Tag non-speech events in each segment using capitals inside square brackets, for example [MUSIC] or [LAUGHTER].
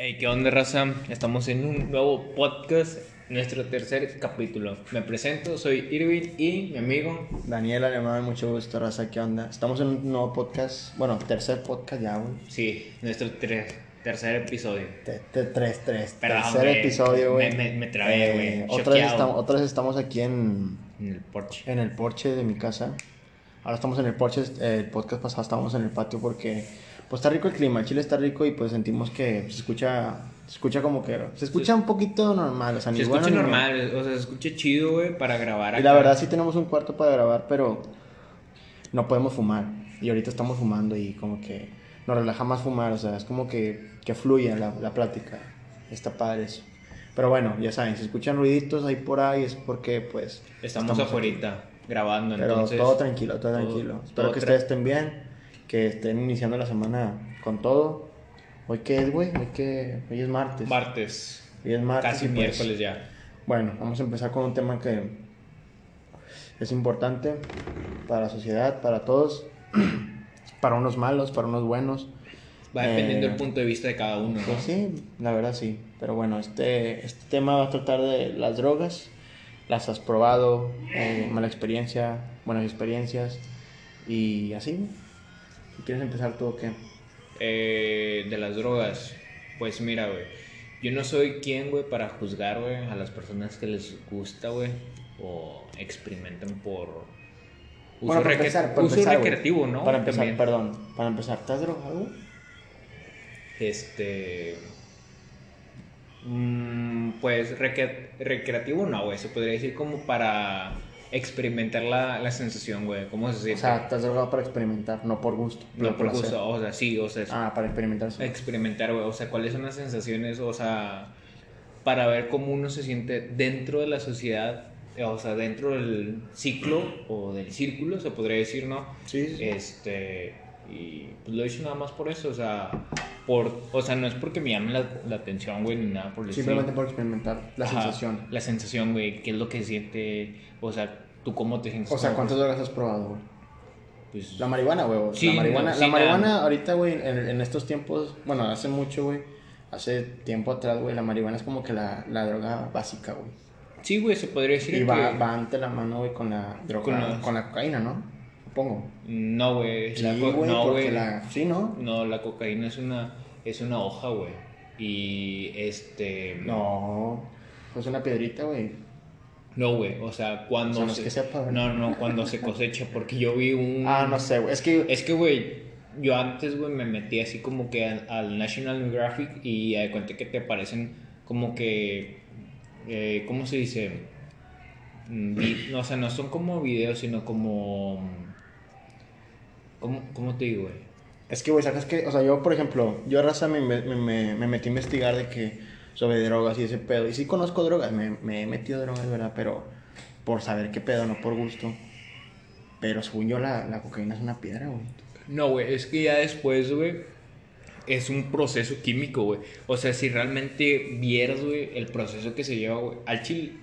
Hey, ¿qué onda, raza? Estamos en un nuevo podcast, nuestro tercer capítulo. Me presento, soy Irving y mi amigo. Daniel Alemán, mucho gusto, raza, ¿qué onda? Estamos en un nuevo podcast, bueno, tercer podcast ya, güey. Sí, nuestro tre- tercer episodio. Te- te- Tres, tres, Perdón, tercer episodio, güey. Me- me- me trabé, güey. Eh, otra, vez estamos, otra vez estamos aquí en, En el porche. en el porche de mi casa. Ahora estamos en el porche, eh, el podcast pasado estábamos en el patio porque, pues está rico el clima, el chile está rico y pues sentimos que se escucha, se escucha como que, se escucha un poquito normal, o sea, ni Se bueno escucha ni malo. normal, o sea, se escucha chido, güey, para grabar Y acá. la verdad sí tenemos un cuarto para grabar, pero no podemos fumar. Y ahorita estamos fumando y como que nos relaja más fumar, o sea, es como que, que fluye la, la plática. Está padre eso. Pero bueno, ya saben, si escuchan ruiditos ahí por ahí es porque pues... Estamos, afuera grabando, Pero entonces. todo tranquilo, todo, todo- tranquilo. todo Espero que tra- ustedes estén bien, que estén iniciando la semana con todo. ¿Hoy qué es, güey? Hoy, qué? Hoy es martes. Martes. Hoy es martes. Casi pues, miércoles ya. bueno, vamos a empezar con un tema que es importante para la sociedad, para todos, [CLEARS THROAT] para unos malos, para unos buenos. Va dependiendo Eh, del punto de vista de cada uno, ¿no? Pues sí, la verdad sí. Pero bueno, este, este tema va a tratar de las drogas. Las has probado, eh, mala experiencia, buenas experiencias y así. Quieres empezar tú o qué. Eh, de las drogas, pues mira, güey. Yo no soy quien, güey, para juzgar, güey, a las personas que les gusta, güey, o experimentan por uso, Bueno, para empezar, para uso empezar, recreativo, ¿no? Para empezar, También. perdón, para empezar, ¿estás drogado? Este. mm, pues recre- recreativo no, güey. Se podría decir como para experimentar la, la sensación, güey. ¿Cómo se O siente? sea, estás drogado para experimentar, no por gusto. no por placer. gusto, o sea, sí, o sea, es- Ah, para experimentar. sí. experimentar, güey. O sea, cuáles son las sensaciones, o sea, para ver cómo uno se siente dentro de la sociedad, o sea, dentro del ciclo o del círculo, se podría decir, ¿no? Sí, sí, sí. Este, y pues lo hice nada más por eso, o sea, por, o sea, no es porque me llame la, la atención, güey, ni nada por el Simplemente estilo. por experimentar la Ajá, sensación. La sensación, güey, qué es lo que siente, o sea, tú cómo te sientes. O sea, ¿cuántas drogas has probado, güey? Pues, La marihuana, güey. Sí, la marihuana, sí, la nada. marihuana ahorita, güey, en, en estos tiempos, bueno, hace mucho, güey, hace tiempo atrás, güey, la marihuana es como que la, la droga básica, güey. sí, güey, se podría decir Y que... va, va ante la mano, güey, con la droga, Con con la- la, cocaína, ¿no? Supongo. No, güey, Sí, la güey, no, porque güey. la... Sí, ¿no? No, la cocaína es una, es una hoja, güey. Y este. No, pues una piedrita, güey. No, güey. O sea, cuando. O sea, no es se- que sepa, güey. no, no, cuando se cosecha. Porque yo vi un. [LAUGHS] Ah, no sé, güey. Es que... Es que, güey, yo antes, güey, me metí así como que al, al National Geographic y de cuenta que te aparecen como que. eh, ¿Cómo se dice? Mm, no, o sea, no son como videos, sino como. ¿Cómo, cómo te digo, güey? Es que, güey, sacas que, o sea, yo, por ejemplo, yo a raza me, me, me, me metí a investigar de que sobre drogas y ese pedo. Y sí conozco drogas, me, me he metido drogas, ¿verdad? Pero por saber qué pedo, no por gusto. Pero según yo, la, la cocaína es una piedra, güey. No, güey, es que ya después, güey, es un proceso químico, güey. O sea, si realmente vieras, güey, el proceso que se lleva, güey, al chile,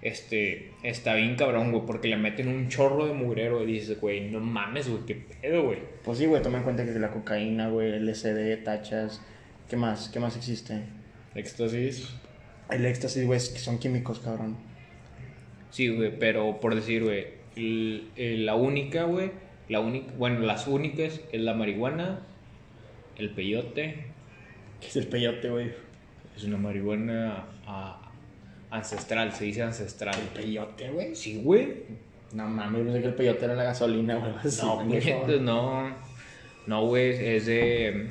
este, está bien cabrón, güey, porque le meten un chorro de mugrero y dices, güey, no mames, güey, qué pedo, güey. Pues sí, güey, toma en cuenta que la cocaína, güey, LSD, tachas. ¿Qué más? ¿Qué más existe? Éxtasis. El éxtasis, güey, es que son químicos, cabrón. Sí, güey, pero por decir, güey, el- el- la única, güey, la única, bueno, las únicas es la marihuana, el peyote, ¿Qué es el peyote, güey? es una marihuana ah, ancestral, se dice ancestral. ¿El peyote, güey? Sí, güey. No mames, pensé que el peyote era la gasolina, güey. [LAUGHS] No, no. No, güey, es de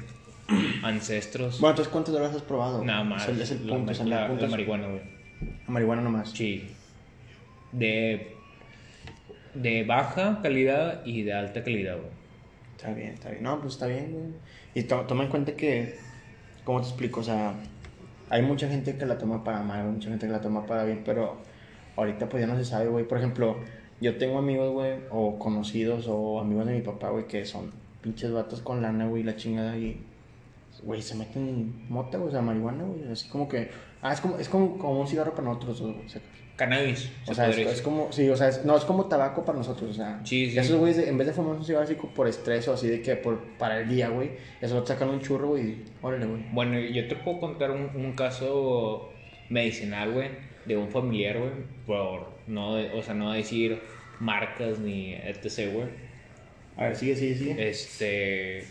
ancestros. Bueno, entonces, ¿cuántas drogas has probado? Nada más. Es el, es el la, punto, la- la es- marihuana, güey. La marihuana nomás. Sí. De, de baja calidad y de alta calidad, güey. Está bien, está bien. No, pues está bien, güey. Y to- toma en cuenta que, ¿cómo te explico? O sea, hay mucha gente que la toma para mal, mucha gente que la toma para bien, pero ahorita pues ya no se sabe, güey. Por ejemplo, yo tengo amigos, güey, o conocidos, o amigos de mi papá, güey, que son pinches vatos con lana, güey, la chingada, y güey, se meten mota, güey, o sea, marihuana, güey. Así como que. Ah, es como, es como, como un cigarro para nosotros, güey. o sea, Cannabis. O se sea, es, como, sí, o sea, es- no, es como tabaco para nosotros, o sea. Sí, sí. Esos güeyes, en vez de fumar un cigarro así por estrés o así de que por, para el día, güey, eso sacan un churro, güey, y órale, güey. Bueno, yo te puedo contar un, un caso medicinal, güey, de un familiar, güey, por no, o sea, no decir marcas ni etc, güey. A ver, sigue, sigue, sigue. Este,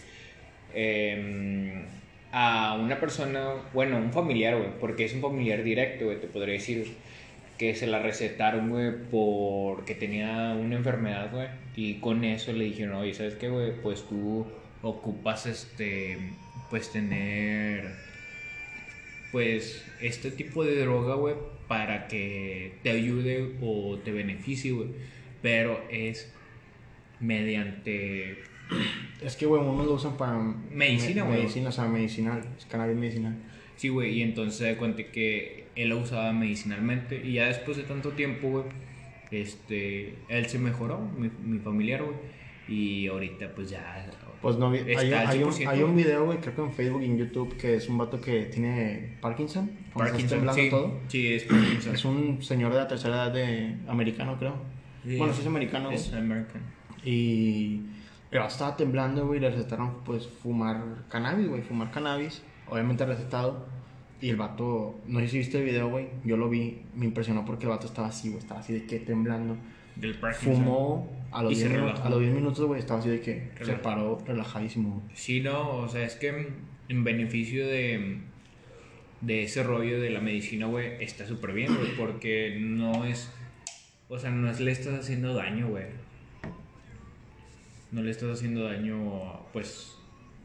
em, a una persona, bueno, un familiar, güey, porque es un familiar directo, güey, te podría decir que se la recetaron, güey, porque tenía una enfermedad, güey, y con eso le dijeron, oye, ¿sabes qué, güey? Pues tú ocupas, este, pues tener, pues, este tipo de droga, güey, para que te ayude o te beneficie, güey, pero es mediante Es que, güey, unos lo usan para. Medicina, me- güey. Medicina, o sea, medicinal. Es cannabis medicinal. Sí, güey, y entonces se cuenta que él lo usaba medicinalmente y ya después de tanto tiempo, güey, este, él se mejoró, mi, mi familiar, güey, y ahorita pues ya... Pues no, hay, hay un, 100%. hay un video, güey, creo que en Facebook y en YouTube, que es un vato que tiene Parkinson. Parkinson, sí, todo. sí, es Parkinson. Es un señor de la tercera edad de americano, creo. Sí, bueno, sí es americano. Es American. Y el vato estaba temblando, güey, le recetaron, pues, fumar cannabis, güey, fumar cannabis. Obviamente recetado. Y el vato, no sé si viste el video, güey, yo lo vi, me impresionó porque el vato estaba así, güey, estaba así de que temblando. Del. Fumó a los Y se 10 minutos, a los 10 minutos, güey, estaba así de que se paró relajadísimo. Sí, no, o sea, es que en beneficio de, de ese rollo de la medicina, güey, está súper bien, güey, porque no es, o sea, no es, le estás haciendo daño, güey. No le estás haciendo daño, pues,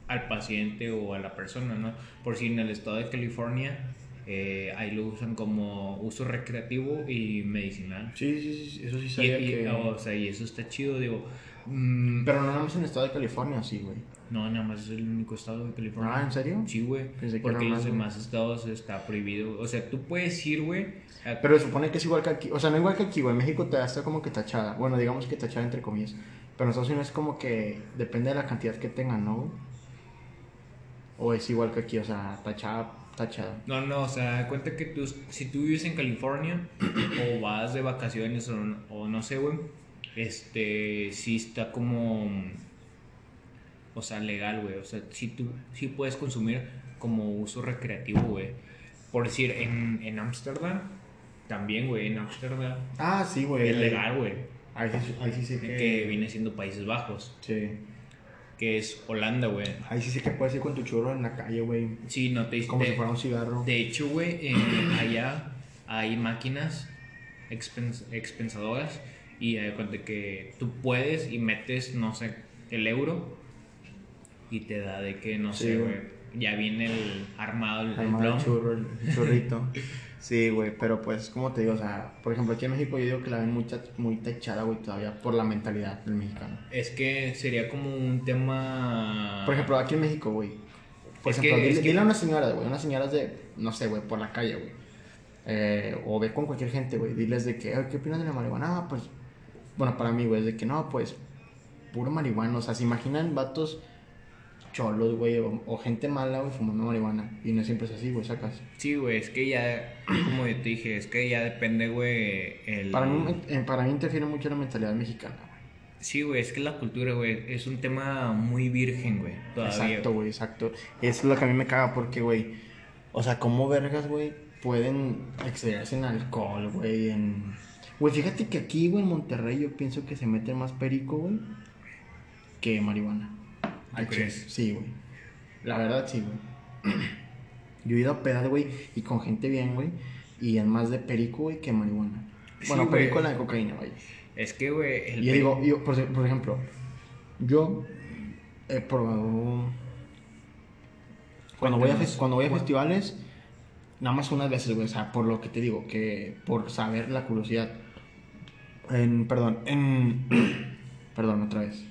al paciente o a la persona, ¿no? Por si en el estado de California, eh, ahí lo usan como uso recreativo y medicinal. Sí, sí, sí, eso sí sabía y- que... o sea, y eso está chido, digo. mm, Pero no nada más en el estado de California, sí, güey. no, nada más es el único estado de California. Ah, ¿en serio? Sí, güey. Porque en los demás estados está prohibido. O sea, tú puedes ir, güey. Pero se supone que es igual que aquí. O sea, no igual que aquí, güey. En México te está como que tachada. Bueno, digamos que tachada entre comillas. Pero en Estados Unidos es como que depende de la cantidad que tengan, ¿no? O es igual que aquí, o sea, tachada, tachada. No, no, o sea, cuenta que tú, si tú vives en California o vas de vacaciones o, o no sé, güey, este, sí está como, o sea, legal, güey. O sea, sí, tú, sí puedes consumir como uso recreativo, güey. Por decir, en en Ámsterdam, también, güey, en Ámsterdam Ah, sí, güey. es legal, güey. Ahí sí, ahí sí sé que. Que viene siendo Países Bajos. Sí. que es Holanda, güey. Ahí sí sé que puedes ir con tu churro en la calle, güey. Sí, no te Como si fuera un cigarro. de hecho, güey, eh, [CLEARS THROAT] allá hay máquinas expens- expensadoras y hay cuenta que tú puedes y metes, no sé, el euro y te da de que, no Sí, sé, güey. Ya viene el armado, el, plomo. churro, el [LAUGHS] churrito. sí, güey, pero pues, como te digo, o sea, por ejemplo, aquí en México yo digo que la ven muy, muy tachada, güey, todavía por la mentalidad del mexicano. Es que sería como un tema... Por ejemplo, aquí en México, güey. Por Es ejemplo, que- dile, es que- dile a unas señoras, güey, unas señoras de, no sé, güey, por la calle, güey. Eh, o ve con cualquier gente, güey. Diles de que, "Ay, ¿qué opinas de la marihuana? Ah, pues, bueno, para mí, güey, es de que no, pues, puro marihuana. O sea, se imaginan vatos cholos, güey, o, o gente mala, güey, fumando marihuana. Y no siempre es así, güey, sacas. Sí, güey, es que ya, como yo te dije, es que ya depende, güey, el... Para mí, eh, para mí interfiere mucho la mentalidad mexicana, güey. Sí, güey, es que la cultura, güey, es un tema muy virgen, güey, todavía. Exacto, güey, exacto. Es lo que a mí me caga porque, güey, o sea, ¿cómo vergas, güey, pueden excederse en alcohol, güey, en... Güey, fíjate que aquí, güey, en Monterrey yo pienso que se mete más perico, güey, que marihuana. Crees? Sí, güey. La verdad, sí, güey. [CLEARS THROAT] Yo he ido a pedar, güey, y con gente bien, güey, y es más de perico, güey, que marihuana. Sí, Bueno, güey. perico la de cocaína, güey. Es que, güey, el Y yo digo, yo, por, por ejemplo, yo he probado. Cuando voy, a, cuando voy a festivales, nada más unas veces, güey, o sea, por lo que te digo, que por saber la curiosidad. En, perdón, en. [CLEARS THROAT] perdón, otra vez.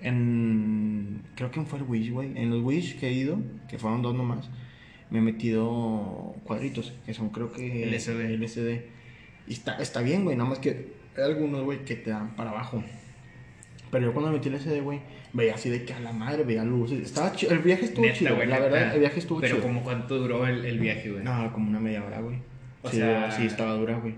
En. Creo que fue el Wish, güey. En los Wish que he ido, que fueron dos nomás, me he metido cuadritos, que son creo que. LSD. LSD. Y está, está bien, güey, nada más que hay algunos, güey, que te dan para abajo. Pero yo cuando metí el SD, güey, veía así de que a la madre, veía luces. Estaba chido. El viaje estuvo chido, güey, la verdad, el viaje estuvo Pero chido. como cuánto duró el, el viaje, güey. No, como una media hora, güey. O sí, sea- sí, estaba dura, güey.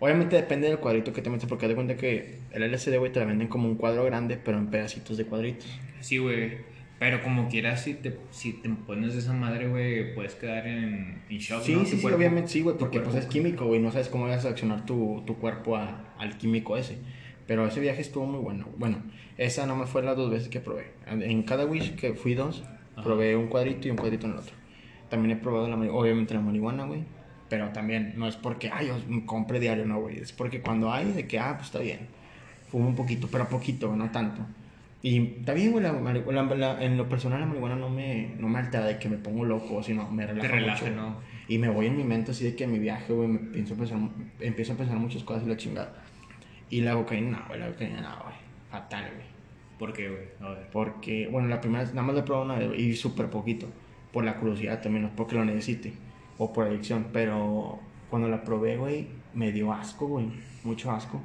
Obviamente depende del cuadrito que te metes, porque de cuenta que el LCD, güey, te la venden como un cuadro grande, pero en pedacitos de cuadritos. Sí, güey. Pero como quieras, si te, si te pones de esa madre, güey, puedes quedar en, en shock, Sí, ¿no? sí, sí, obviamente sí, güey, porque pues es químico, güey, no sabes cómo vas a accionar tu, tu cuerpo a- al químico ese. Pero ese viaje estuvo muy bueno. Bueno, esa no me fue las dos veces que probé. En cada Wish que fui dos, Ajá. probé un cuadrito y un cuadrito en el otro. También he probado la obviamente la marihuana, güey. Pero también no es porque, ay, yo compre diario, no, güey. Es porque cuando hay, de que, ah, pues está bien. Fumo un poquito, pero poquito, no tanto. Y está bien, güey, la, la- la- en lo personal la marihuana no me, no me altera de que me pongo loco, sino me relaja Te relaja, mucho, ¿no? Y me voy en mi mente así de que en mi viaje, güey, me pienso pensar, empiezo a pensar muchas cosas y la chingada. Y la cocaína, no, güey, la cocaína, no, güey. Fatal, güey. ¿Por qué, güey? A ver. Porque, bueno, la primera vez nada más la he probado una vez y súper poquito. Por la curiosidad también, no es porque lo necesite. O por adicción. Pero cuando la probé, güey, me dio asco, güey. Mucho asco.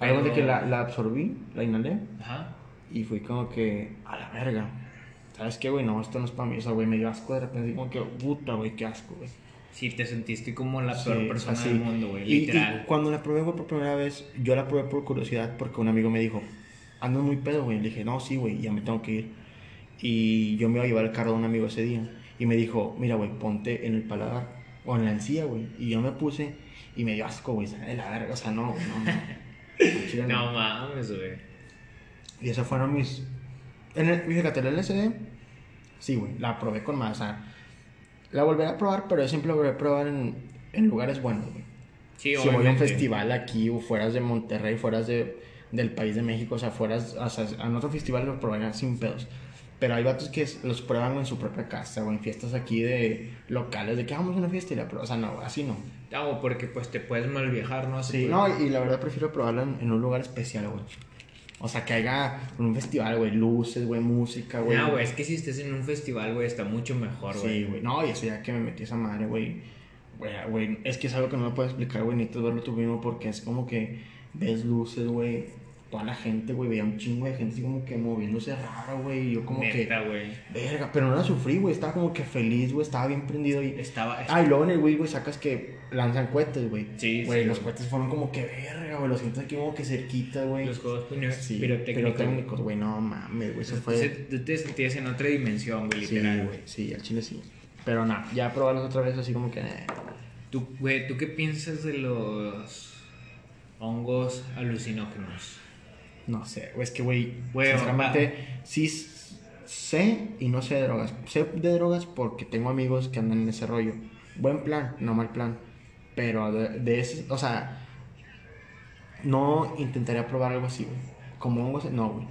Algo de que la, la absorbí, la inhalé. Ajá. Y fui como que, a la verga. ¿Sabes qué, güey? No, esto no es para mí. O sea, güey, me dio asco de repente. Como que, puta, güey, qué asco, güey. Sí, te sentiste como la peor Sí, persona así. del mundo, güey. Y- Literal. Y cuando la probé, güey, por primera vez, yo la probé por curiosidad porque un amigo me dijo, ando muy pedo, güey. Le dije, no, sí, güey, ya me tengo que ir. Y yo me iba a llevar el carro de un amigo ese día. Y me dijo, mira, güey, ponte en el paladar o en la encía, güey. Y yo me puse y me dio asco, güey. De la verga, o sea, no, no, no. [LAUGHS] No. Mames, güey. Y esos fueron mis. En el, fíjate, el LSD, sí, güey, la probé con más. O sea, la volveré a probar, pero yo siempre la volveré a probar en, en lugares buenos, güey. Sí, si voy a un festival aquí, o fueras de Monterrey, fueras de, del país de México, o sea, fueras. O sea, en otro festival lo probarían sin pedos. Pero hay vatos que los prueban en su propia casa o en fiestas aquí de locales, de que "Ah, vamos a una fiesta y la pruebas. O sea, no, así no. Ah, o porque pues te puedes mal viajar, ¿no? Sí, Pues, no, y la verdad prefiero probarla en, en un lugar especial, güey. O sea, que haya un festival, güey, luces, güey, música, güey. No, güey, es que si estés en un festival, güey, está mucho mejor, güey. Sí, güey. No, y eso ya que me metí esa madre, güey. Güey, es que es algo que no me puedes explicar, güey, necesitas verlo tú mismo porque es como que ves luces, güey. Toda la gente, güey, veía un chingo de gente así como que moviéndose raro, güey. Y yo como Neta, que, güey. verga, pero no la sufrí, güey. Estaba como que feliz, güey. Estaba bien prendido y... Estaba. Ah, y luego en el Wii, güey, sacas que lanzan cohetes, güey. Sí, Güey, sí, los cohetes fueron como que verga, güey. Los sientes aquí como que cerquita, güey. Los juegos Sí, pirotécnicos. güey. No mames, güey. Eso fue... Tú te sentías en otra dimensión, güey, Sí, literal, güey. güey. Sí, al chile sí. Pero nada, ya probarlos otra vez así como que... eh. Tú, güey, ¿tú qué piensas de los hongos alucinógenos? No sé, es que, güey, sinceramente, sí sé y no sé de drogas. Sé de drogas porque tengo amigos que andan en ese rollo. Buen plan, no mal plan. Pero de, de ese, o sea, no intentaría probar algo así, güey. Como hongos, no, güey.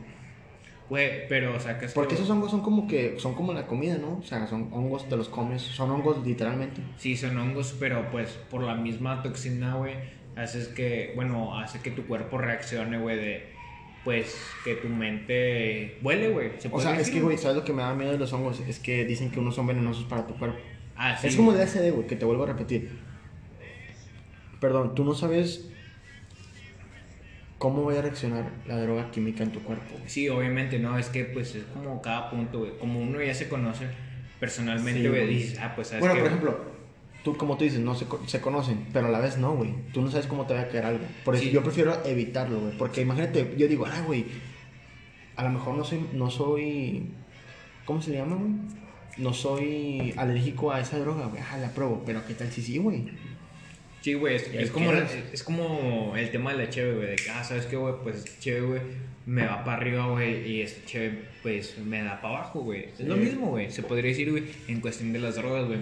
Güey, pero sacas. Porque que- esos hongos son como que, son como la comida, ¿no? O sea, son hongos, te los comes, son hongos literalmente. Sí, son hongos, pero pues por la misma toxina, güey, haces que, bueno, hace que tu cuerpo reaccione, güey, de, pues, que tu mente vuele, güey. ¿se O sea, es que, güey, ¿sabes lo que me da miedo de los hongos? Es que dicen que unos son venenosos para tu cuerpo. Ah, sí. Es como LSD, güey, que te vuelvo a repetir. Perdón, tú no sabes cómo va a reaccionar la droga química en tu cuerpo. Sí, obviamente, no, es que pues es como cada punto, güey. Como uno ya se conoce personalmente, güey, dices, ah, pues sabes Bueno, que- por ejemplo, tú, como tú dices, no se, se conocen, pero a la vez no, güey. Tú no sabes cómo te va a caer algo. Por eso Sí. yo prefiero evitarlo, güey. Porque imagínate, yo digo, ah, güey, a lo mejor no soy, no soy, ¿cómo se le llama, güey? No soy alérgico a esa droga, güey. Ah, la pruebo, pero ¿qué tal si sí, güey? Sí, güey, es, ¿Y es como, la- es como el tema de la cheve, güey, de que, ah, ¿sabes qué, güey? Pues cheve, güey, me va para arriba, güey, y esta cheve, pues, me da para abajo, güey. Es lo mismo, güey, se podría decir, güey, en cuestión de las drogas, güey.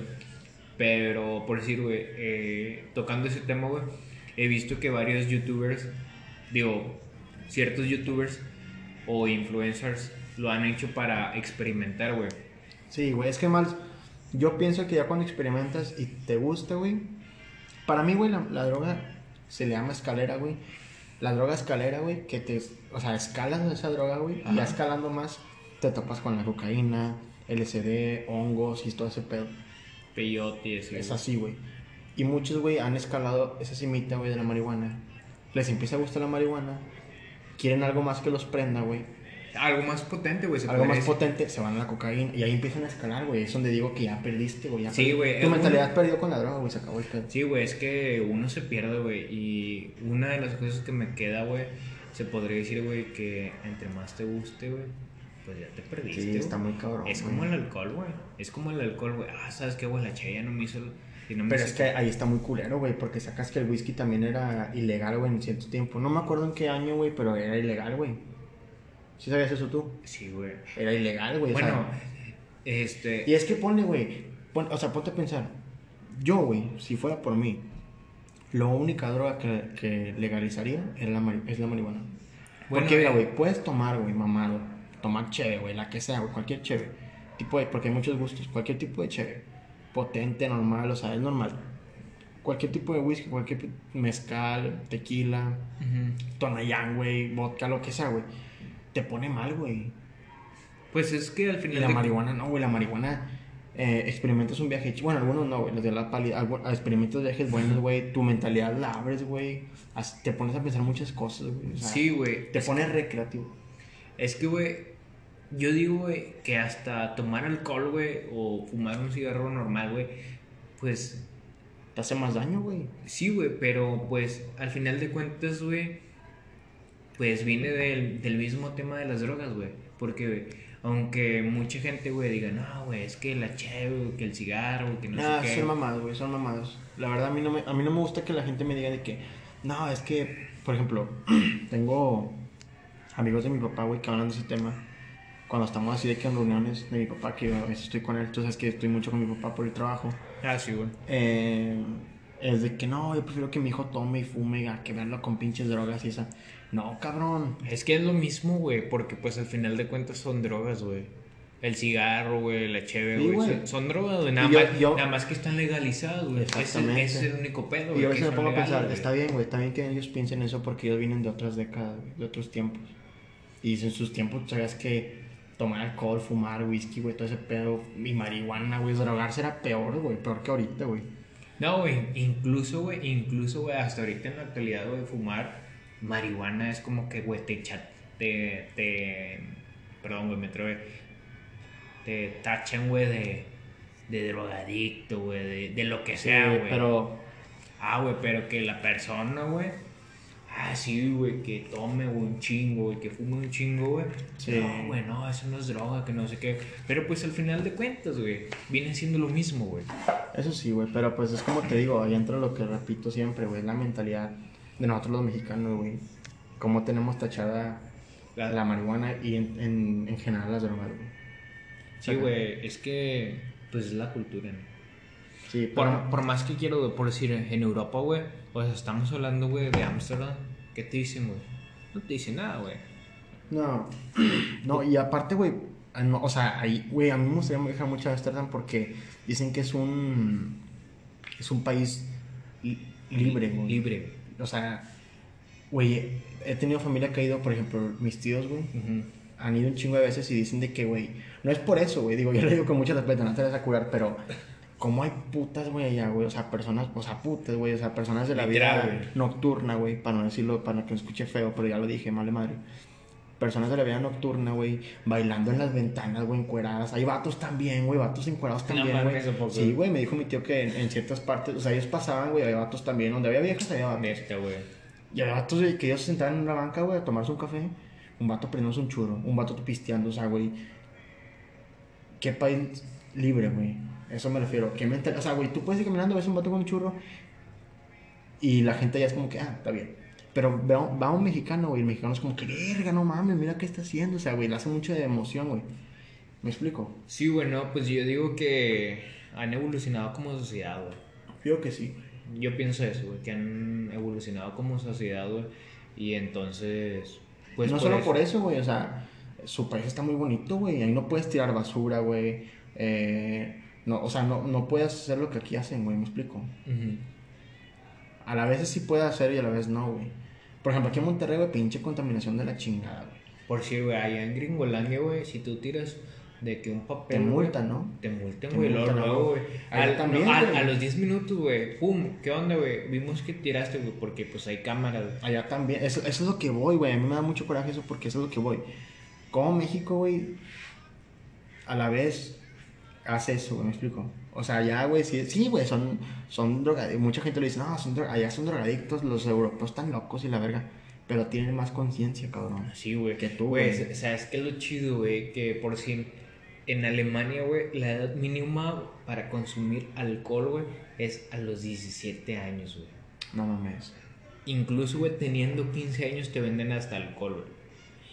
Pero, por decir, güey, eh, tocando ese tema, güey, he visto que varios youtubers, digo, ciertos youtubers o influencers lo han hecho para experimentar, güey. Sí, güey, es que más, yo pienso que ya cuando experimentas y te gusta, güey, para mí, güey, la, la droga se le llama escalera, güey. La droga escalera, güey, que te, o sea, escalas esa droga, güey, y ya escalando más, te topas con la cocaína, LSD, hongos y todo ese pedo. Peyote y así, Es así, güey. Y muchos, güey, han escalado esa cimita, güey, de la marihuana. Les empieza a gustar la marihuana. quieren algo más que los prenda, güey. Algo más potente, güey. Algo más decir. potente, se van a la cocaína y ahí empiezan a escalar, güey. Es donde digo que ya perdiste, güey. Sí, güey, Tu mentalidad un- perdió con la droga, güey. Se acabó el pedo. Sí, güey, es que uno se pierde, güey. Y una de las cosas que me queda, güey, se podría decir, güey, que entre más te guste, güey, pues ya te perdiste. Sí, está muy cabrón. Es como el alcohol, güey. Es como el alcohol, güey. Ah, ¿sabes qué, güey? La chaya no me hizo... y no me Pero hizo- es que ahí está muy culero, güey, porque sacas que el whisky también era ilegal, güey, en cierto tiempo. No me acuerdo en qué año, güey, pero era ilegal, güey. ¿Sí sabías eso tú? Sí, güey. Era ilegal, güey. Bueno, este... y es que ponle, güey, pon- o sea, ponte a pensar. Yo, güey, si fuera por mí, la única droga que, que legalizaría era la es la marihuana. Bueno, porque, mira, eh, güey, puedes tomar, güey, mamado, tomar cheve, güey, la que sea, güey, cualquier cheve. Tipo de, porque hay muchos gustos, cualquier tipo de cheve. Potente, normal, o sea, es normal. Cualquier tipo de whisky, cualquier mezcal, tequila, ujú. tonayán, güey, vodka, lo que sea, güey. Te pone mal, güey. Pues es que al Y final... la de- marihuana no, güey, la marihuana. Eh, experimentas un viaje, bueno, algunos no, güey, los de la pali, algu- experimentas viajes buenos, güey, tu mentalidad la abres, güey, te pones a pensar muchas cosas, güey, o sea, Sí, güey. te pones recreativo. Es que, güey, yo digo, güey, que hasta tomar alcohol, güey, o fumar un cigarro normal, güey, pues Te hace más daño, güey. sí, güey, pero pues al final de cuentas, güey, pues viene del, del mismo tema de las drogas, güey. Porque, güey, aunque mucha gente, güey, diga, no, güey, es que la cheve, que el cigarro, que no sé qué. son mamados, güey, son mamados. La verdad, a mí, no me, a mí no me gusta que la gente me diga de que, no, es que, por ejemplo, [CLEARS THROAT] tengo amigos de mi papá, güey, que hablan de ese tema. Cuando estamos así de que en reuniones de mi papá, que yo a veces estoy con él, entonces es que estoy mucho con mi papá por el trabajo. Ah, sí, güey. Eh, es de que no, yo prefiero que mi hijo tome y fume a que verlo con pinches drogas y esa. No, cabrón. Es que es lo mismo, güey, porque pues al final de cuentas son drogas, güey. El cigarro, güey, la cheve, Sí, güey. son, son drogas, güey. Nada, Y yo- más, yo- nada más que están legalizadas, güey. Ese, Exactamente. ese es el único pedo, Y güey. yo a veces me pongo a pensar, güey. está bien, güey, está bien que ellos piensen eso porque ellos vienen de otras décadas, güey, de otros tiempos. Y en sus tiempos, sabías que tomar alcohol, fumar, whisky, güey, todo ese pedo, y marihuana, güey, drogarse era peor, güey, peor que ahorita, güey. No, güey, incluso, güey, incluso, güey, hasta ahorita en la actualidad, güey, fumar marihuana es como que, güey, te echa, te, te, perdón, güey, me trove, te tachan, güey, de, de drogadicto, güey, de, de lo que sea, Sí, güey. Pero, Ah, güey, pero que la persona, güey. Ah, sí, güey, que tome, güey, un chingo, güey, que fume un chingo, güey. Sí. No, güey, no, eso no es droga, que no sé qué. Pero pues al final de cuentas, güey, viene siendo lo mismo, güey. eso sí, güey, pero pues es como te digo, ahí entra lo que repito siempre, güey, la mentalidad de nosotros los mexicanos, güey. Cómo tenemos tachada La- la marihuana y en, en, en general las drogas, güey. Sí, güey, es que, pues es la cultura, ¿no? Sí, pero... Por, por más que quiero, por decir, en Europa, güey, o sea, estamos hablando, güey, de Ámsterdam. ¿Qué te dicen, güey? No te dicen nada, güey. No, [CLEARS THROAT] no, y aparte, güey, ah, no, o sea, ahí, güey, a mí me gustaría viajar mucho a Ámsterdam porque dicen que es un, es un país li- libre, güey. Libre. O sea, güey, he tenido familia que ha ido, por ejemplo, mis tíos, güey, han ido un chingo de veces y dicen de que, güey, no es por eso, güey, digo, [LAUGHS] yo le digo con mucho respeto, no te vas a curar, pero... ¿Cómo hay putas, güey, allá, güey? O sea, personas, o sea, putas, güey, o sea, personas de la Literal, vida nocturna, güey, para no decirlo, para que no escuche feo, pero ya lo dije, madre madre. Personas de la vida nocturna, güey, bailando en las ventanas, güey, encueradas. Hay vatos también, güey, vatos encuerados también, güey. Sí, güey, me dijo mi tío que en, en ciertas partes, o sea, ellos pasaban, güey, había vatos también, donde había viejas, había vatos. Neta, güey. Y había vatos güey, que ellos se sentaban en una banca, güey, a tomarse un café. Un vato prendiéndose un churro, un vato pisteando, o sea, güey. ¿Qué país libre, güey? Eso me refiero. ¿Qué mental? O sea, güey, tú puedes ir caminando, ves un vato con un churro y la gente ya es como que, ah, está bien. Pero va, un mexicano, güey, el mexicano es como que, verga, no mames, mira qué está haciendo. O sea, güey, le hace mucho de emoción, güey. ¿Me explico? Sí, güey, no, pues yo digo que han evolucionado como sociedad, güey. Creo que sí. Yo pienso eso, güey, que han evolucionado como sociedad, güey. Y entonces, pues no por solo eso- por eso, güey, o sea, su país está muy bonito, güey. Ahí no puedes tirar basura, güey. Eh, no, o sea, no, no puedes hacer lo que aquí hacen, güey, me explico. Ujú. A la vez sí puede hacer y a la vez no, güey. Por ejemplo, aquí en Monterrey, güey, pinche contaminación de la chingada, güey. Por si, güey, allá en Gringolandia, güey, si tú tiras de que un papel. Te multan, ¿no? Te multan, güey, luego, güey. También, no, a, los 10 minutos, güey, pum, ¿qué onda, güey? Vimos que tiraste, güey, porque pues hay cámaras, güey. Allá también. Eso, eso es lo que voy, güey. A mí me da mucho coraje eso porque eso es lo que voy. Como México, güey, a la vez hace eso, güey, me explico. O sea, allá, güey, sí, sí, güey, son, son drogadictos. Mucha gente le dice, no, son allá son drogadictos, los europeos están locos y la verga. Pero tienen más conciencia, cabrón. Sí, güey. Que tú, güey. O sea, es que lo chido, güey, que por si en Alemania, güey, la edad mínima para consumir alcohol, güey, es a los 17 años, güey. No mames. Incluso, güey, teniendo 15 años te venden hasta alcohol, güey.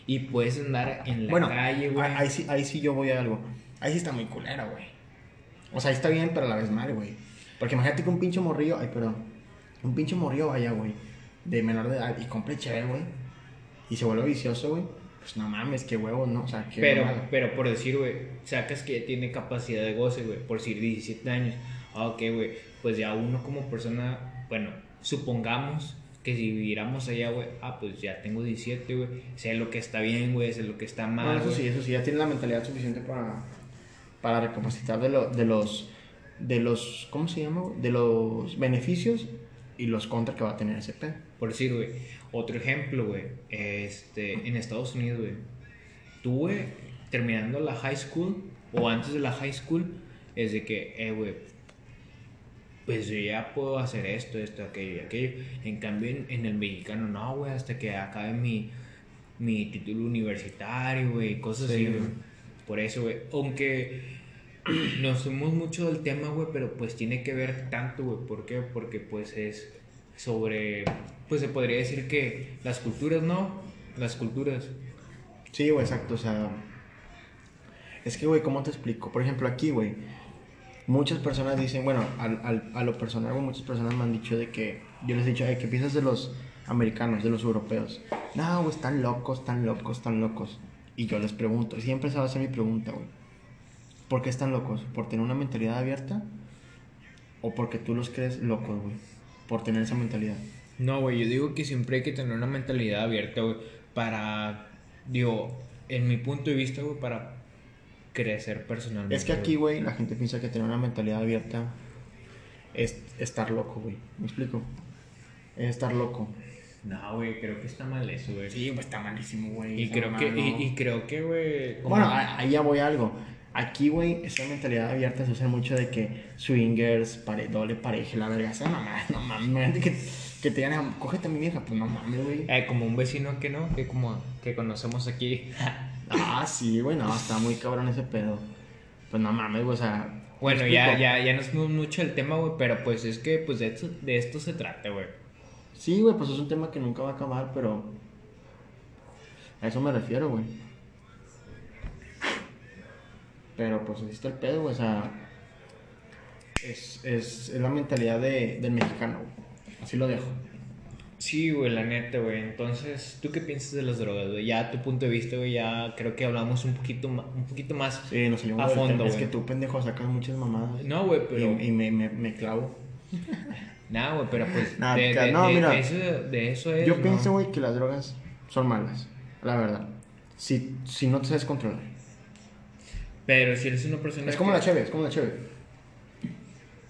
Y puedes andar en la bueno, calle, güey. ahí sí, ahí sí yo voy a algo. Ahí sí está muy culera, güey. O sea, ahí está bien, pero a la vez mal, güey. Porque imagínate que un pinche morrillo, ay, perdón, un pinche morrillo vaya, güey, de menor de edad y compre chévere, güey, y se vuelve vicioso, güey. Pues no mames, qué huevo, ¿no? O sea, qué Pero, mamada. pero por decir, güey, sacas que ya tiene capacidad de goce, güey, por decir 17 años. Ah, ok, güey, pues ya uno como persona, bueno, supongamos que si viviéramos allá, güey, ah, pues ya tengo 17, güey, sé lo que está bien, güey, sé lo que está mal, Bueno, eso sí, eso sí, ya tiene la mentalidad suficiente para, para recapacitar de, lo, de los, de los, ¿cómo se llama? De los beneficios y los contras que va a tener ese pedo. Por decir, güey, otro ejemplo, güey, este, en Estados Unidos, güey, tú, güey, terminando la high school o antes de la high school, es de que, eh, güey, pues yo ya puedo hacer esto, esto, aquello y aquello. En cambio, en, en el mexicano, no, güey, hasta que acabe mi, mi título universitario, güey, cosas Sí, así, güey. Por eso, güey, aunque [CLEARS THROAT] nos fuimos mucho del tema, güey, pero pues tiene que ver tanto, güey. ¿Por qué? Porque pues es sobre, pues se podría decir que las culturas, ¿no? Las culturas. Sí, güey, exacto, o sea... Es que, güey, ¿cómo te explico? Por ejemplo, aquí, güey, muchas personas dicen, bueno, al, al- a lo personal, güey, muchas personas me han dicho de que, yo les he dicho, "Ay, ¿qué piensas de los americanos, de los europeos? No, güey, están locos, están locos, están locos. Y yo les pregunto, siempre esa va a ser mi pregunta, güey. ¿Por qué están locos? ¿Por tener una mentalidad abierta? ¿O porque tú los crees locos, güey? Por tener esa mentalidad. No, güey, yo digo que siempre hay que tener una mentalidad abierta, güey, para, digo, en mi punto de vista, güey, para crecer personalmente. Es que aquí, güey, la gente piensa que tener una mentalidad abierta es estar loco, güey. ¿Me explico? Es estar loco. No, güey, creo que está mal eso, güey. Sí, güey, está malísimo, güey. Y creo que, y, no. y creo que, güey, Bueno, a- ahí ya voy a algo. Aquí, güey, esa mentalidad abierta se usa mucho de que swingers, pare, doble pareja, la verga. Esa mamá, no mames. que, que te digan, cógete a mi vieja, pues no mames, güey. eh, como un vecino que no, que como que conocemos aquí. [LAUGHS] Ah, sí, güey, no, está muy cabrón ese pedo. Pues no mames, güey, o sea. ¿me Bueno, ya, ya, ya nos fuimos mucho del tema, güey, pero pues es que pues de esto, de esto se trata, güey. Sí, güey, pues es un tema que nunca va a acabar, pero. A eso me refiero, güey. Pero pues así está el pedo, güey, o sea. Es, es, es la mentalidad de, del mexicano, güey. Así lo dejo. Sí, güey, la neta, güey. Entonces, ¿tú qué piensas de las drogas, güey? Ya a tu punto de vista, güey, ya creo que hablamos un poquito, un poquito más. Sí, nos salimos A fondo. Es que tú, pendejo, sacas muchas mamadas. No, güey, pero... Y, y me, me, me clavo. [LAUGHS] Nada, güey, pero pues... Nah, de, ca- de- no, de- mira. de eso, de eso es, Yo ¿no? pienso, güey, que las drogas son malas. La verdad. Si, si no te sabes controlar. Pero si eres una persona Es como que- la cheve, es como la cheve.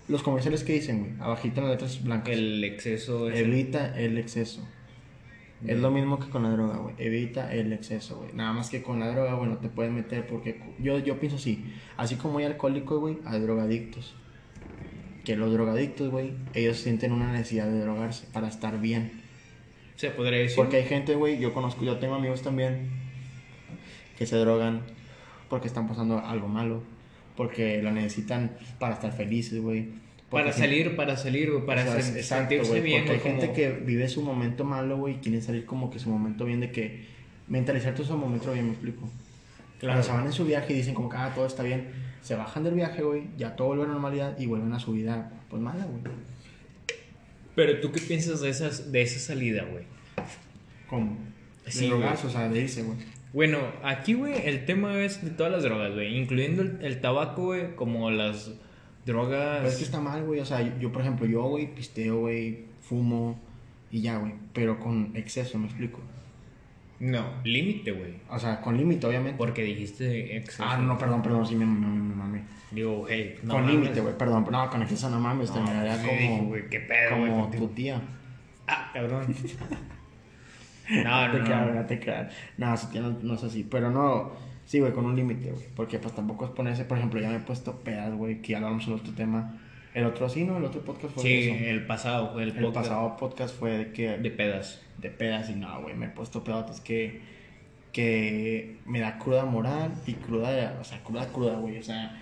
Los comerciales que dicen, güey, abajito en las letras blancas. El exceso es... Evita el exceso. Es lo mismo que con la droga, güey. Evita el exceso, güey. Nada más que con la droga, bueno, te puedes meter porque yo, yo pienso así. Así como hay alcohólicos, güey, hay drogadictos. Que los drogadictos, güey, ellos sienten una necesidad de drogarse para estar bien. Se podría decir... Porque hay gente, güey, yo conozco, yo tengo amigos también que se drogan porque están pasando algo malo. Porque lo necesitan para estar felices, güey. Para Porque salir, para salir, güey, para o sea, sen- exacto, sentirse güey, bien, Porque hay güey, gente como- que vive su momento malo, güey, y quiere salir como que su momento bien de que mentalizar todo su momento bien, me explico. Claro. se van en su viaje y dicen como que, ah, todo está bien. Se bajan del viaje, güey, ya todo vuelve a la normalidad y vuelven a su vida, pues mala, güey. Pero tú qué piensas de, esas, de esa salida, güey? ¿Cómo? De Sí, drogarse, güey. o sea, de irse, güey. Bueno, aquí, güey, el tema es de todas las drogas, güey, incluyendo el, el tabaco, güey, como las drogas... Pero es que está mal, güey. O sea, yo, yo, por ejemplo, yo, güey, pisteo, güey, fumo y ya, güey. Pero con exceso, me explico. No, límite, güey. O sea, con límite, obviamente. Porque dijiste exceso. Ah, no, perdón, perdón, sí me mami, me mamé. Digo, hey, no con límite, güey, perdón. No, con exceso no mames, terminaría sí, como. güey, qué pedo, güey, Como tu tía. Ah, cabrón. [LAUGHS] no, te no, creas, no. no te creas. No, si tienes, no es así. Pero no, sí, güey, con un límite, güey. Porque pues tampoco es ponerse, por ejemplo, ya me he puesto pedas, güey, que ya hablamos en otro tema. El otro sí, ¿no? El otro podcast fue Sí, eso. el pasado el, El podcast pasado podcast fue de que. de pedas. de pedas y no, güey, me he puesto pedotes que, que me da cruda moral y cruda, o sea, cruda, cruda, güey, o sea,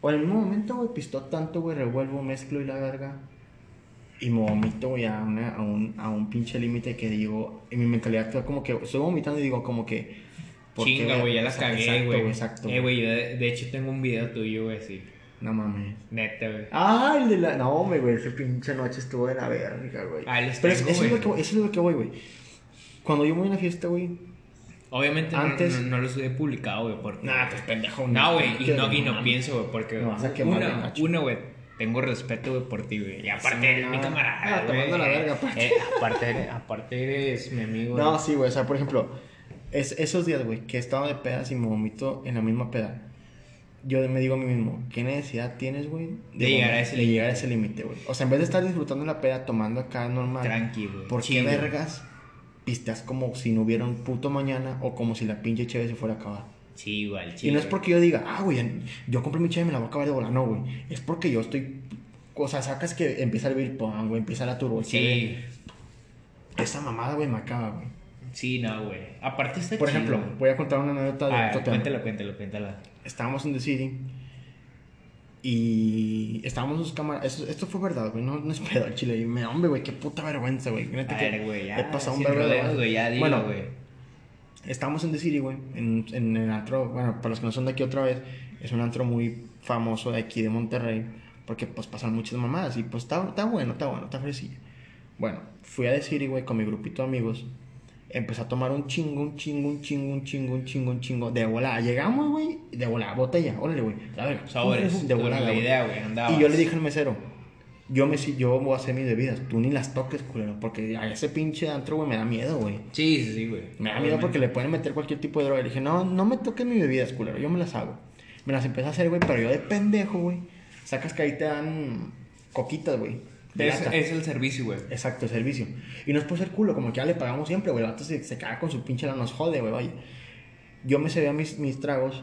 o en el mismo momento, güey, pisto tanto, güey, revuelvo, mezclo y la verga y me vomito, güey, a, una- a, un, a un pinche límite que digo, en mi mentalidad actual como que estoy vomitando y digo como que... ¿por qué, Chinga, güey, ya la cagué, güey. Exacto, Eh, güey, yo de, de hecho tengo un video tuyo, güey, sí. No mames. Neta, güey. Ah, el de la... No, hombre, güey, esa pinche noche estuvo de la verga, güey. Ah, les Pero es- tengo, eso, es güey. lo que, eso es lo que voy, güey. Cuando yo voy a una fiesta, güey, Obviamente no- Antes- no, no, los he publicado, güey, porque... Nah, pues pendejo. No, güey, y no, y no pienso, güey, porque... Me vas a quemar una, una, güey, tengo respeto, güey, por ti, güey. Y aparte Sí, eres mi no. camarada, Ah, te güey. mando la verga, aparte. Eh, aparte, eres, aparte eres mi amigo, No, güey. sí, güey. O sea, por ejemplo, es, esos días, güey, que he estado de pedas y me vomito en la misma peda. Yo me digo a mí mismo, ¿qué necesidad tienes, güey? De llegar a ese de llegar a límite. ese límite, güey. O sea, en vez de estar disfrutando la peda, tomando acá normal. Tranqui, güey. ¿Por qué Chill, güey. vergas pisteas como si no hubiera un puto mañana o como si la pinche cheve se fuera a acabar? Sí, igual, y no es porque yo diga, ah, güey, yo compré mi cheve y me la voy a acabar de bola. No, güey. Es porque yo estoy. O sea, sacas que empieza el beer pong, güey, empieza la turbo. Sí, Esa mamada, güey, me acaba, güey. Sí, no, güey. Aparte está Por chido, ejemplo, voy a contar una anécdota de otro tema. cuéntala, cuéntala, cuéntala. Estábamos en The City y estábamos sus cámaras. Esto, esto fue verdad, güey. No, no es pedo al chile. Y me, hombre, güey, qué puta vergüenza, güey. A que ver, güey, ya. He pasado un güey, ya dilo, Bueno, güey. estábamos en The City, güey. En, en el antro. Bueno, para los que no son de aquí otra vez, es un antro muy famoso de aquí de Monterrey. Porque pues pasan muchas mamadas. Y pues está, está bueno, está bueno, está fresilla. Bueno, fui a The City, güey, con mi grupito de amigos. Empecé a tomar un chingo, un chingo, un chingo, un chingo, un chingo, un chingo. De volada. Llegamos, güey. De volada. Botella. Órale, güey. Sobres. De volada. La güey. idea, güey, andabas. Y yo le dije al mesero. Yo, me, si- yo voy a hacer mis bebidas. Tú ni las toques, culero. Porque a ese pinche antro, güey, me da miedo, güey. Sí, sí, sí, güey. Me da miedo porque le pueden meter cualquier tipo de droga. Le dije, no, no me toques mis bebidas, culero. Yo me las hago. Me las empecé a hacer, güey. Pero yo de pendejo, güey. Sacas que ahí te dan coquitas, güey. Es, es el servicio, güey. Exacto, el servicio. Y no es por ser culo, como que ya le pagamos siempre, güey. El vato se, se caga con su pinche la nos jode, güey, vaya. Yo me servía mis, mis tragos,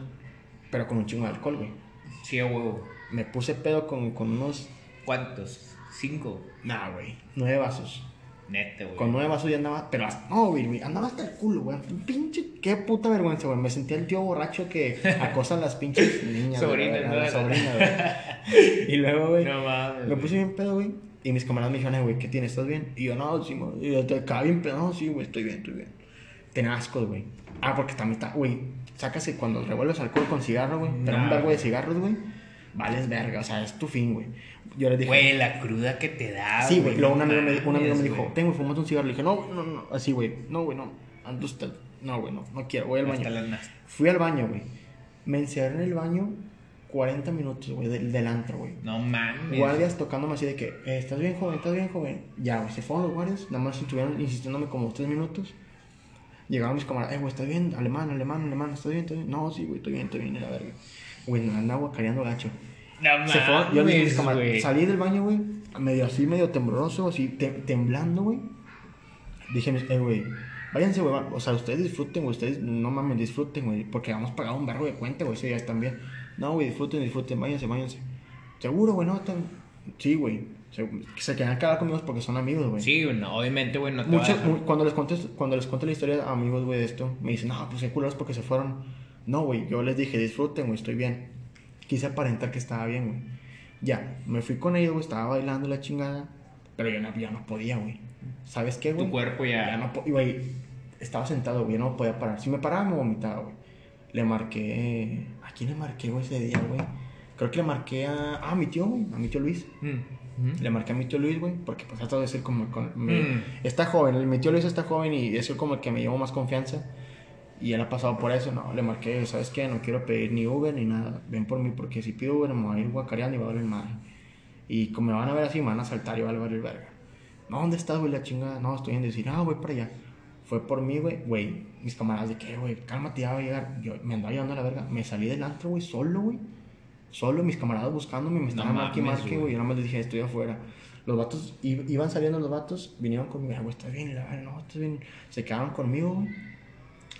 pero con un chingo de alcohol, güey. Sí, huevo. Me puse pedo con, con unos. ¿Cuántos? Cinco. Nah, güey. Nueve vasos. Neta, güey. Con nueve vasos ya andaba. Pero hasta- no, güey, güey, andaba hasta el culo, güey. Pinche. Qué puta vergüenza, güey. Me sentía el tío borracho que [LAUGHS] acosa a las pinches niñas. güey, Sobrinas, a ¿no? las sobrinas, [LAUGHS] güey. Y luego, güey. No mames. Me güey. puse bien pedo, güey. Y mis camaradas me dijeron, "Eh, güey, ¿qué tienes? ¿Estás bien? Y yo, no, sí, güey. Y yo, te acaba bien pedo. No, sí, güey, estoy bien, estoy bien. Tenía asco, güey. Ah, porque también está, güey. Sácase cuando revuelves alcohol con cigarro, güey. Pero un Nah. vergo de cigarros, güey. Vales verga, o sea, es tu fin, güey. Yo les dije, Güey, la cruda que te da. sí, güey. Luego un amigo me, un amigo me dijo, tengo, fumate un cigarro. Le dije, no, no, no. Así, güey. No, güey, no. No, güey, no. No quiero. Voy al baño. Fui al baño, güey. Me encerré en el baño 40 minutos, güey, del, del antro, güey. No mames. Guardias tocándome así de que, eh, ¿estás bien, joven? ¿Estás bien, joven? Ya, güey, se fueron los guardias, nada más estuvieron insistiéndome como tres minutos. Llegaron mis camaradas, eh, güey, ¿estás bien? Alemán, alemán, alemán, ¿estás bien? ¿Estás bien? No, sí, güey, estoy bien, estoy bien, la verga. Güey, me andaba guacareando gacho. No Se fueron, yo mis camaradas, salí del baño, güey, medio así, medio tembloroso, así, te- temblando, güey. Dije, eh, güey, váyanse, güey, o sea, ustedes disfruten, güey, ustedes no mames, disfruten, güey, porque vamos a pagar un barro de cuenta, güey, ese día también. No, güey, disfruten, disfruten, váyanse, váyanse. Seguro, güey, no, tan... sí, güey, se, se quedan cada conmigo porque son amigos, güey. Sí, no, obviamente, güey, no te Mucho- va a cuando les conté cuando les conté la historia a amigos, güey, de esto, me dicen, no, pues qué culeros porque se fueron. No, güey, yo les dije, disfruten, güey, estoy bien. Quise aparentar que estaba bien, güey. Ya, me fui con ellos, güey, estaba bailando la chingada, pero yo no, ya no podía, güey. ¿Sabes qué, güey? Tu cuerpo ya. Ya no güey, estaba sentado, güey, no podía parar. Si me paraba, me vomitaba, güey. Le marqué. ¿A quién le marqué, güey, ese día, güey? Creo que le marqué a. Ah, a mi tío, güey, a mi tío Luis. Mm. Le marqué a mi tío Luis, güey, porque pues trato de ser como... con- me- Mm. Está joven, el- mi tío Luis está joven y es como el que me llevo más confianza. Y él ha pasado por eso, no, le marqué, ¿sabes qué? No quiero pedir ni Uber ni nada. Ven por mí porque si pido Uber me voy a ir guacareando y va a valer madre. Y como me van a ver así, me van a saltar y va a valer verga. No, ¿dónde estás, güey? La chingada. No, estoy en decir, ah, voy para allá. Fue por mí, güey. Güey, mis camaradas de que, güey, cálmate, ya va a llegar. Yo me andaba llevando a la verga. Me salí del antro, güey, solo, güey. Solo, mis camaradas buscándome, me estaban marque y mames, marque, güey. Yo nada más les dije, estoy afuera. Los vatos, iban saliendo los vatos, vinieron conmigo, "Ah, güey, estás bien, la verga, no, estás bien. Se quedaron conmigo, güey.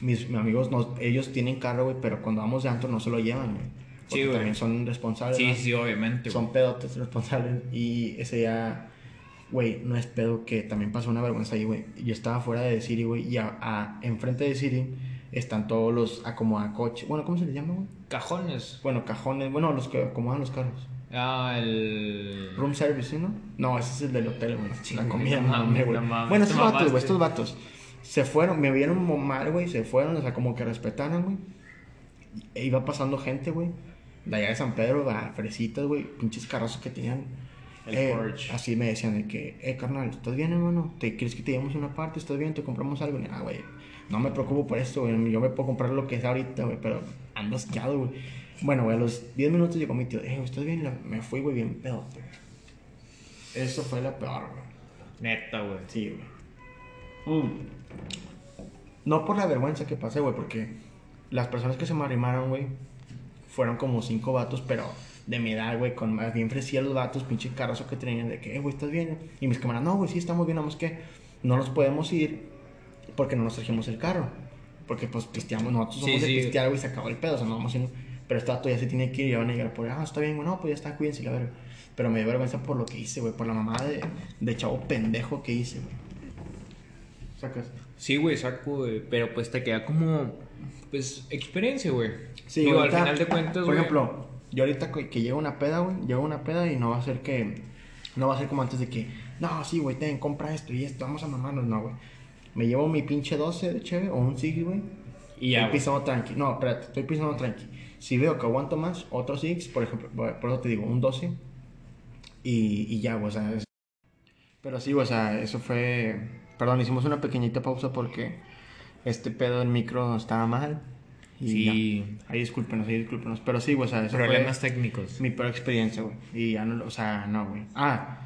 Mis, mis amigos, no, ellos tienen carro, güey, pero cuando vamos de antro no se lo llevan, güey. Sí, güey. también son responsables. Sí, ¿no? sí, obviamente. Son pedotes responsables. Y ese día, güey, no es pedo que también pasó una vergüenza ahí, güey. Yo estaba fuera de Siri, güey, y a, a- enfrente de Siri están todos los acomoda coches. Bueno, ¿cómo se les llama, güey? Cajones. Bueno, cajones, bueno, los que acomodan los carros. Ah, el. Room service, ¿sí, no? No, ese es el del hotel, güey. Sí, la comida, no mames, güey. Bueno, estos vatos, güey, estos vatos. Se fueron, me vieron mal, güey, se fueron, o sea, como que respetaron, güey. E iba pasando gente, güey. De allá de San Pedro, a Fresitas, güey, pinches carrazos que tenían. El Eh, así me decían de que, eh, carnal, ¿estás bien, hermano? ¿Te quieres que te llevemos una parte? ¿Estás bien? ¿Te compramos algo? Y, ah, güey, no me preocupo por esto, güey. Yo me puedo comprar lo que sea ahorita, güey, pero ando asqueado, güey. Bueno, güey, a los 10 minutos llegó mi tío, eh, ¿estás bien? La- Me fui, güey, bien pedo, güey. Eso fue la peor, güey. Neta, güey. Sí, güey. Mm. No por la vergüenza que pasé, güey, porque las personas que se me arrimaron, güey, fueron como cinco vatos, pero de mi edad, güey, con más bien fresía los vatos, pinche carrozo que tenían, de que, eh, güey, ¿estás bien? Y mis camaradas, no, güey, sí, estamos bien, más que no nos podemos ir porque no nos trajimos el carro. Porque, pues, pisteamos, nosotros somos Sí, de sí. pistear, güey, se acabó el pedo, o sea, no vamos a ir- Pero este vato ya se tiene que ir y van a llegar por, ah, está bien, güey, no, pues ya está, cuídense, la verga. Pero me dio vergüenza por lo que hice, güey, por la mamada de, de chavo pendejo que hice, güey. ¿Sacas? Sí, güey, saco, güey. Pero pues te queda como. Pues experiencia, güey. Sí, Digo, al final de cuentas, Por ejemplo, yo ahorita que que llega una peda, güey, llega una peda y no va a ser que. No va a ser como antes de que. No, sí, güey, ten, compra esto y esto, vamos a mamarnos, no, güey. Me llevo mi pinche 12 de cheve o un Sigi, güey. Y ya, Estoy pisando tranqui. No, espérate, estoy pisando tranqui. Si veo que aguanto más, otro Six, por ejemplo, por eso te digo, un 12. Y, y ya, güey, o sea. es- Pero sí, güey, o sea, eso fue. Perdón, hicimos una pequeñita pausa porque este pedo del micro estaba mal. Y Sí. ya. Ahí discúlpenos, ahí discúlpenos. Pero sí, güey, o sea, eso Problemas fue técnicos. mi peor experiencia, güey. Y ya no, lo- o sea, no, güey. Ah,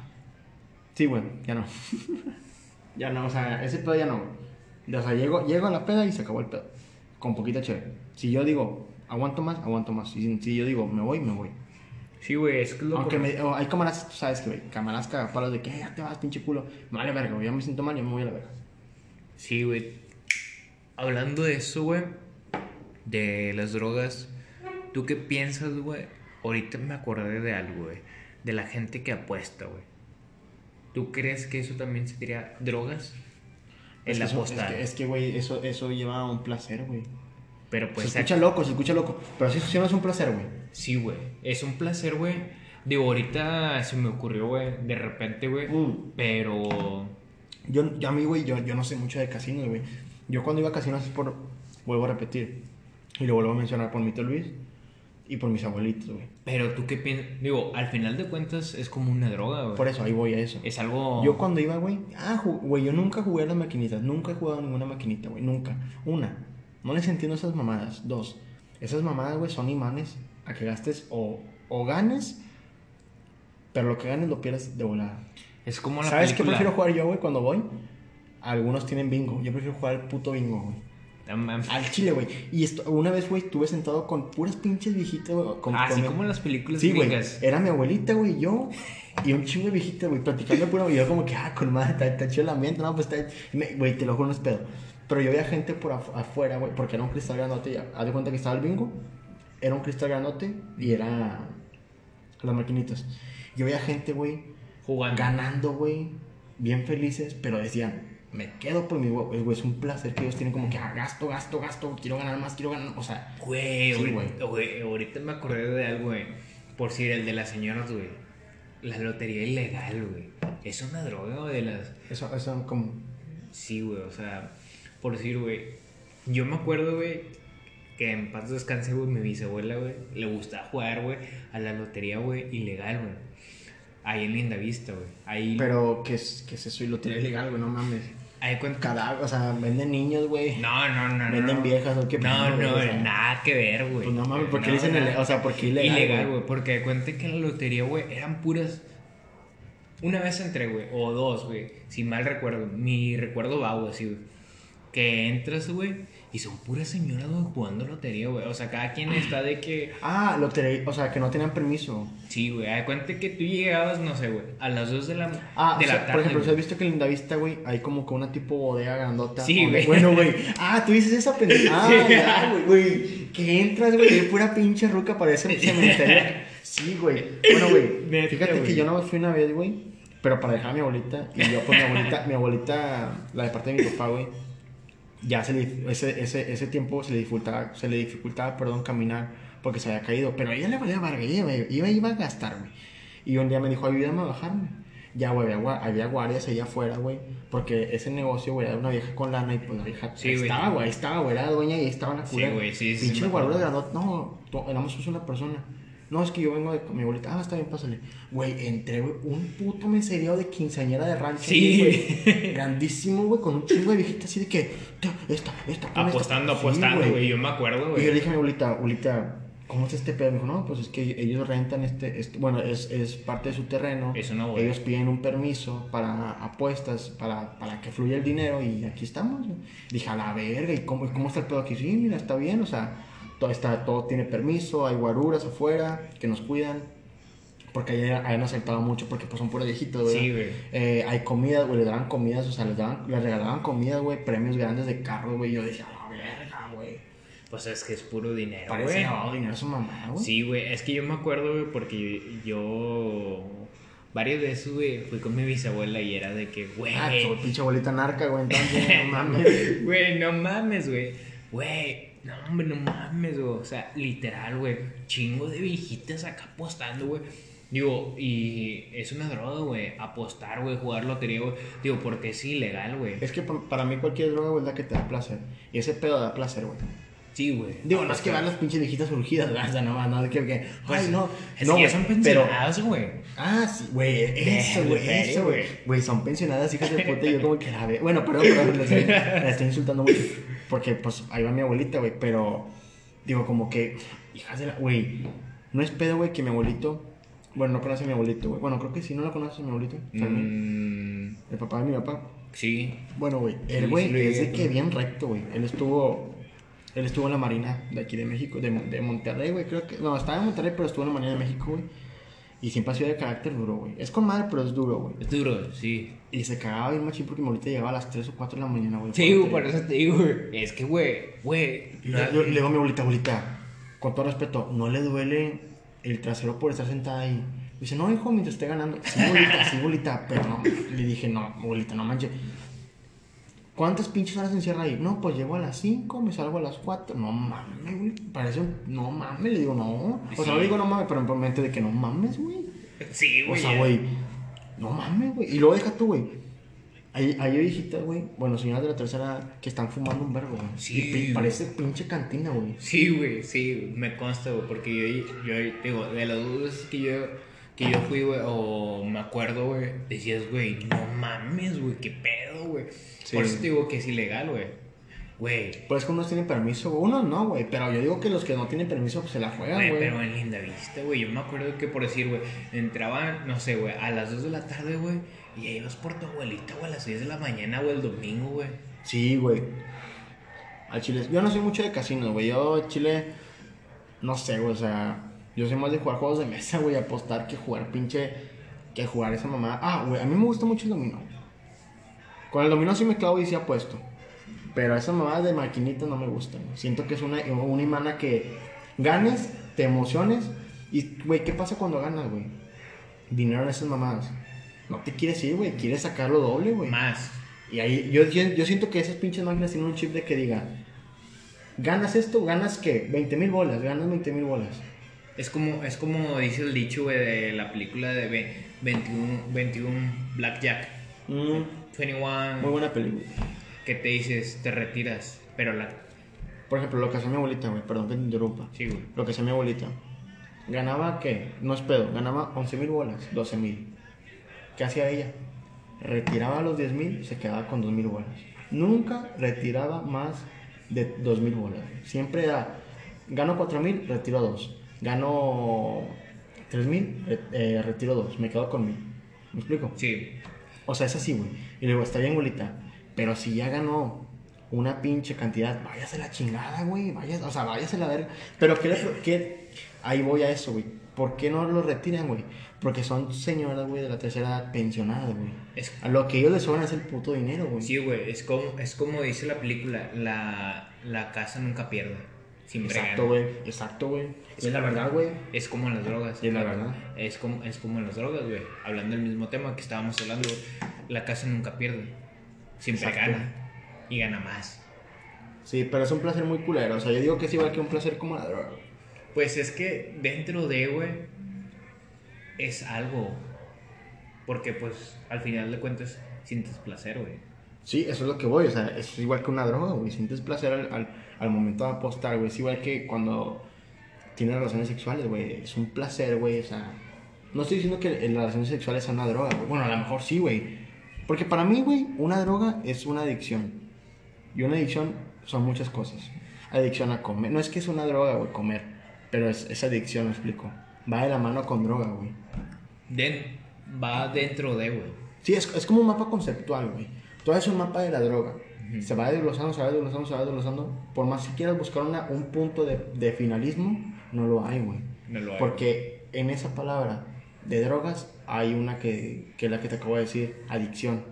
sí, güey, ya no. [LAUGHS] ya no, o sea, ese pedo ya no, güey. O sea, llego, llego a la peda y se acabó el pedo. Con poquita chévere. Si yo digo, aguanto más, aguanto más. Si, si yo digo, me voy, me voy. Sí, güey, es que lo Aunque me, o hay cámaras, tú sabes que, güey, cámaras cagapalos de que "Eh, ya te vas, pinche culo. Me vale verga, güey, ya me siento mal, yo me voy a la verga. Sí, güey. Hablando de eso, güey, de las drogas, ¿tú qué piensas, güey? Ahorita me acordé de algo, güey. De la gente que apuesta, güey. ¿Tú crees que eso también sería drogas? Es El que eso- apostar. Es que, es que, güey, eso, eso lleva a un placer, güey. Pero pues se escucha loco, se escucha loco. Pero sí, sí no es un placer, güey. Sí, güey. Es un placer, güey. Digo, ahorita se me ocurrió, güey, de repente, güey. Mm. Pero. Yo, yo a mí, güey, yo, yo no sé mucho de casinos, güey. Yo cuando iba a casinos es por, vuelvo a repetir, y lo vuelvo a mencionar por mi tío Luis y por mis abuelitos, güey. Pero tú qué piensas. Digo, al final de cuentas es como una droga, güey. Por eso, ahí voy a eso. Es algo. Yo cuando iba, güey, ah, güey, yo nunca jugué a las maquinitas, nunca he jugado a ninguna maquinita, güey, nunca. Una, no les entiendo esas mamadas. Dos, esas mamadas, güey, son imanes a que gastes o, o ganes, pero lo que ganes lo pierdes de volada. Es como la ¿Sabes qué película. prefiero jugar yo, güey, cuando voy? Algunos tienen bingo, yo prefiero jugar el puto bingo, güey. No mames. Al chile, güey. Y esto, una vez, güey, estuve sentado con puras pinches viejitas, güey. con- Así mi- como en las películas Sí, güey. Era mi abuelita, güey, yo. Y un chingo de viejitas, güey, platicando puro. Y yo, como que, ah, con madre, está, chido el ambiente, no, pues está. Güey, te lo juro, no es pedo. Pero yo veía gente por afu- afuera, güey, porque era un cristal grandote. Ya, haz de cuenta que estaba el bingo. Era un cristal grandote y era. Las maquinitas. Yo veía gente, güey, Jugando. ganando, güey, bien felices, pero decían, me quedo por mi güey, güey, es un placer que ellos tienen como que, ah, gasto, gasto, gasto, quiero ganar más, quiero ganar, o sea, Güey, Sí, ahorita, güey, ahorita me acordé de algo, güey. Por si el de las señoras, güey. La lotería ilegal, güey. Es una droga, güey, de las. eso, eso como, Sí, güey, o sea, por decir, güey. Yo me acuerdo, güey, que en paz descanse, güey, mi bisabuela, güey, le gustaba jugar, güey, a la lotería, güey, ilegal, güey. Ahí en Linda Vista, güey. Ahí. pero, ¿qué es, qué es eso? Y lo tiré ilegal, güey, no mames. Ahí cuenta. Cadáver, o sea, venden niños, güey. No, no, no. Venden no. viejas, ¿o qué No, güey? no, O sea, nada que ver, güey. Pues no mames, ¿por qué No, le dicen, ile- o sea, ¿por qué ilegal? Ilegal, güey? güey, porque de cuenta que en la lotería, güey, eran puras. Una vez entré, güey, o dos, güey, si mal recuerdo. Mi recuerdo vago, así, güey. que entras, güey, y son puras señoras, jugando lotería, güey. O sea, cada quien está de que. Ah, lotería, o sea, que no tenían permiso. Sí, güey. Da cuenta que tú llegabas, no sé, güey, a las 2 de la, Ah, de o sea, la tarde. por ejemplo, ¿has güey. visto que en Lindavista, güey, hay como que una tipo bodega grandota? Sí, donde- güey. Bueno, güey. [LAUGHS] Ah, tú dices esa pendeja. Ah, Sí. ya, güey, güey. Que entras, güey, de pura pinche ruca parece un cementerio. Sí, güey. Bueno, güey, [LAUGHS] fíjate güey. que yo no fui una vez, güey, pero para dejar a mi abuelita, y yo pues mi abuelita, mi abuelita, la de parte de mi papá, güey, ya se le, ese, ese, ese tiempo se le dificultaba, se le dificultaba, perdón, caminar porque se había caído, pero a ella le valía verga, iba, iba, iba a gastar, güey. Y un día me dijo, ayúdame a bajarme. Ya, güey, había, había guardias allá afuera, güey, porque ese negocio, güey, era una vieja con lana y pues la vieja Sí, estaba, güey, estaba, güey, era dueña y estaba la Sí, culera. güey, sí, sí, Pinche me acuerdo. guarura grandota, no, to- éramos una persona. No, es que yo vengo de mi abuelita. Ah, está bien, pásale. Güey, entré, güey, un puto meserío de quinceañera de rancho. Sí. güey. [LAUGHS] Grandísimo, güey, con un chingo de viejitas así de que, "Tía, esta, esta, pon esta". Apostando, Sí, apostando, güey. Yo me acuerdo, Y yo güey. le dije a mi abuelita, abuelita, ¿cómo es este pedo? Me dijo, no, pues es que ellos rentan este, este bueno, es, es parte de su terreno. Es una. Ellos piden un permiso para apuestas, para, para que fluya el dinero y aquí estamos. güey. Dije, a la verga, ¿y cómo, cómo está el pedo aquí? Sí, mira, está bien, o sea, todo, está, todo tiene permiso, hay guaruras afuera que nos cuidan. Porque ahí han asaltado mucho porque pues son puros viejitos, güey. Sí, güey. Eh, hay comidas, güey, les daban comidas, o sea, les, daban, les regalaban comidas, güey, premios grandes de carro, güey. Yo decía, la verga, güey. Pues es que es puro dinero, Parece güey. lavado de dinero su mamá, güey. Sí, güey. Es que yo me acuerdo, güey, porque yo. Varias veces, güey, fui con mi bisabuela y era de que, güey. Ah, tu pinche abuelita narca, güey, entonces, no [LAUGHS] mames. Güey, no mames, güey. Güey, no, hombre, no mames, güey. O sea, literal, güey. Chingo de viejitas acá apostando, güey. Digo, y es una droga, güey. Apostar, güey, jugar lotería, güey. Digo, porque es ilegal, güey. Es que pa- para mí cualquier droga, güey, es la que te da placer. Y ese pedo da placer, güey. Sí, güey. Digo, no es que van las pinches viejitas urgidas, güey, o sea, no, no, es que, que Pues, ay, no. Es no, que son pensionadas, güey. Ah, sí, güey, eso, güey, eso, güey. güey. Son pensionadas, hijas de puta, y yo como que la ve. Bueno, perdón, perdón, la estoy, la estoy insultando mucho. Porque, pues, ahí va mi abuelita, güey, pero, digo, como que, hijas de la, güey, no es pedo, güey, que mi abuelito, bueno, no conoce a mi abuelito, güey. Bueno, creo que sí, no lo conoce a mi abuelito, Mm, el papá de mi papá. sí. Bueno, güey, Sí, él, güey, sí lo es de que bien recto, güey. Él estuvo, él estuvo en la Marina de aquí de México, de, de Monterrey, güey, creo que, no, estaba en Monterrey, pero estuvo en la Marina de México, güey. Y siempre ha sido de carácter duro, güey. Es con madre, pero es duro, güey. Es duro, sí. Y se cagaba bien machín porque mi abuelita llegaba a las 3 o 4 de la mañana, güey. Sí, güey, por eso te digo, güey. Es que, güey, güey. Yo le digo a mi abuelita, abuelita, con todo respeto, ¿no le duele el trasero por estar sentada ahí? Dice, no, hijo, mientras esté ganando. Sí, abuelita, sí, abuelita, pero no. Le dije, no, abuelita, no manches. ¿Cuántas pinches horas se encierra ahí? No, pues llego a las 5, me salgo a las 4. No mames, güey. Parece un... No mames, le digo, no. O sea, Sí. le digo no mames, pero en mente de que no mames, güey. Sí, O güey. sea, güey, no mames, güey. Y luego deja tú, güey. Hay, hay viejitas, güey, bueno, señoras de la tercera que están fumando un vergo, güey. Sí, Y parece pinche cantina, güey. Sí, güey, sí, me consta, güey, porque yo, yo digo, de las veces que yo, que yo fui, güey, o me acuerdo, güey, decías, güey, no mames, güey, qué pedo, güey. Sí. Por eso te digo que es ilegal, güey. Güey, Pues que unos tienen permiso, güey. Unos no, güey. Pero yo digo que los que no tienen permiso, pues se la juegan, güey, pero en Linda Vista, güey, yo me acuerdo que por decir, güey, entraban, no sé, güey, a las 2 de la tarde, güey, y ahí ibas por tu abuelita, güey, a las 6 de la mañana, güey, el domingo, güey. Sí, güey. Al chile. Yo no soy mucho de casinos, güey. Yo, chile, no sé, güey. O sea, yo soy más de jugar juegos de mesa, güey. Apostar que jugar pinche. Que jugar esa mamada. Ah, güey, a mí me gusta mucho el dominó. Con el dominó sí me clavo y sí apuesto. Pero esas mamadas de maquinitas no me gustan. Siento que es una, una imana que ganes, te emociones. Y, güey, ¿qué pasa cuando ganas, güey? Dinero en esas mamadas. No te quieres ir, güey. Quieres sacarlo doble, güey. Más. Y ahí yo, yo, yo siento que esas pinches máquinas tienen un chip de que diga, ganas esto, ganas qué, 20 mil bolas, ganas 20 mil bolas. Es como, es como dice el dicho, güey, de la película de ve- 21, 21 Blackjack. Mm, 21, muy buena película. que te dices, te retiras, pero la... Por ejemplo, lo que hacía mi abuelita, güey, perdón que te interrumpa. Sí, güey. Lo que hacía mi abuelita. Ganaba, ¿qué? No es pedo, ganaba 11 mil bolas, 12 mil. ¿Qué hacía ella? Retiraba los 10 mil y se quedaba con 2 mil bolas. Nunca retiraba más de 2 mil bolas. Siempre era, gano 4 mil, retiro 2. Gano 3 mil, eh, retiro 2. Me quedo con mil. ¿Me explico? Sí. O sea, es así, güey. Y le digo, está bien, abuelita. Pero si ya ganó una pinche cantidad, váyase la chingada, güey, váyase, o sea, váyase la verga. Pero ¿qué, le- qué- ahí voy a eso, güey. ¿Por qué no lo retiran, güey? Porque son señoras, güey, de la tercera edad pensionadas, güey. Es, A lo que ellos les sobran es el puto dinero, güey. sí, güey, es como, es como dice la película, la, la casa nunca pierde. Siempre Exacto, güey. Exacto, güey. Y es la verdad, güey. Es como en las drogas. Y es la verdad. Es como, es como en las drogas, güey. Hablando del mismo tema que estábamos hablando, la casa nunca pierde. Siempre Exacto. gana. Y gana más. Sí, pero es un placer muy culero. O sea, yo digo que es igual que un placer como la droga. Pues es que dentro de, güey, es algo. Porque, pues, al final de cuentas, sientes placer, güey. Sí, eso es lo que voy. O sea, es igual que una droga, güey. Sientes placer al, al, al momento de apostar, güey. Es igual que cuando tienes relaciones sexuales, güey. Es un placer, güey. O sea, no estoy diciendo que las relaciones sexuales sean una droga, güey. Bueno, a lo mejor sí, güey. Porque para mí, güey, una droga es una adicción. Y una adicción son muchas cosas. Adicción a comer. No es que es una droga, güey, comer. Pero es, es adicción, me explico. Va de la mano con droga, güey. Den, va dentro de, güey. Sí, es, es como un mapa conceptual, güey. Todo es un mapa de la droga. Se va desglosando, se va desglosando, se va desglosando. Por más que quieras buscar una- un punto de, de finalismo, no lo hay, güey. No lo hay. Porque en esa palabra de drogas hay una que, que es la que te acabo de decir, adicción.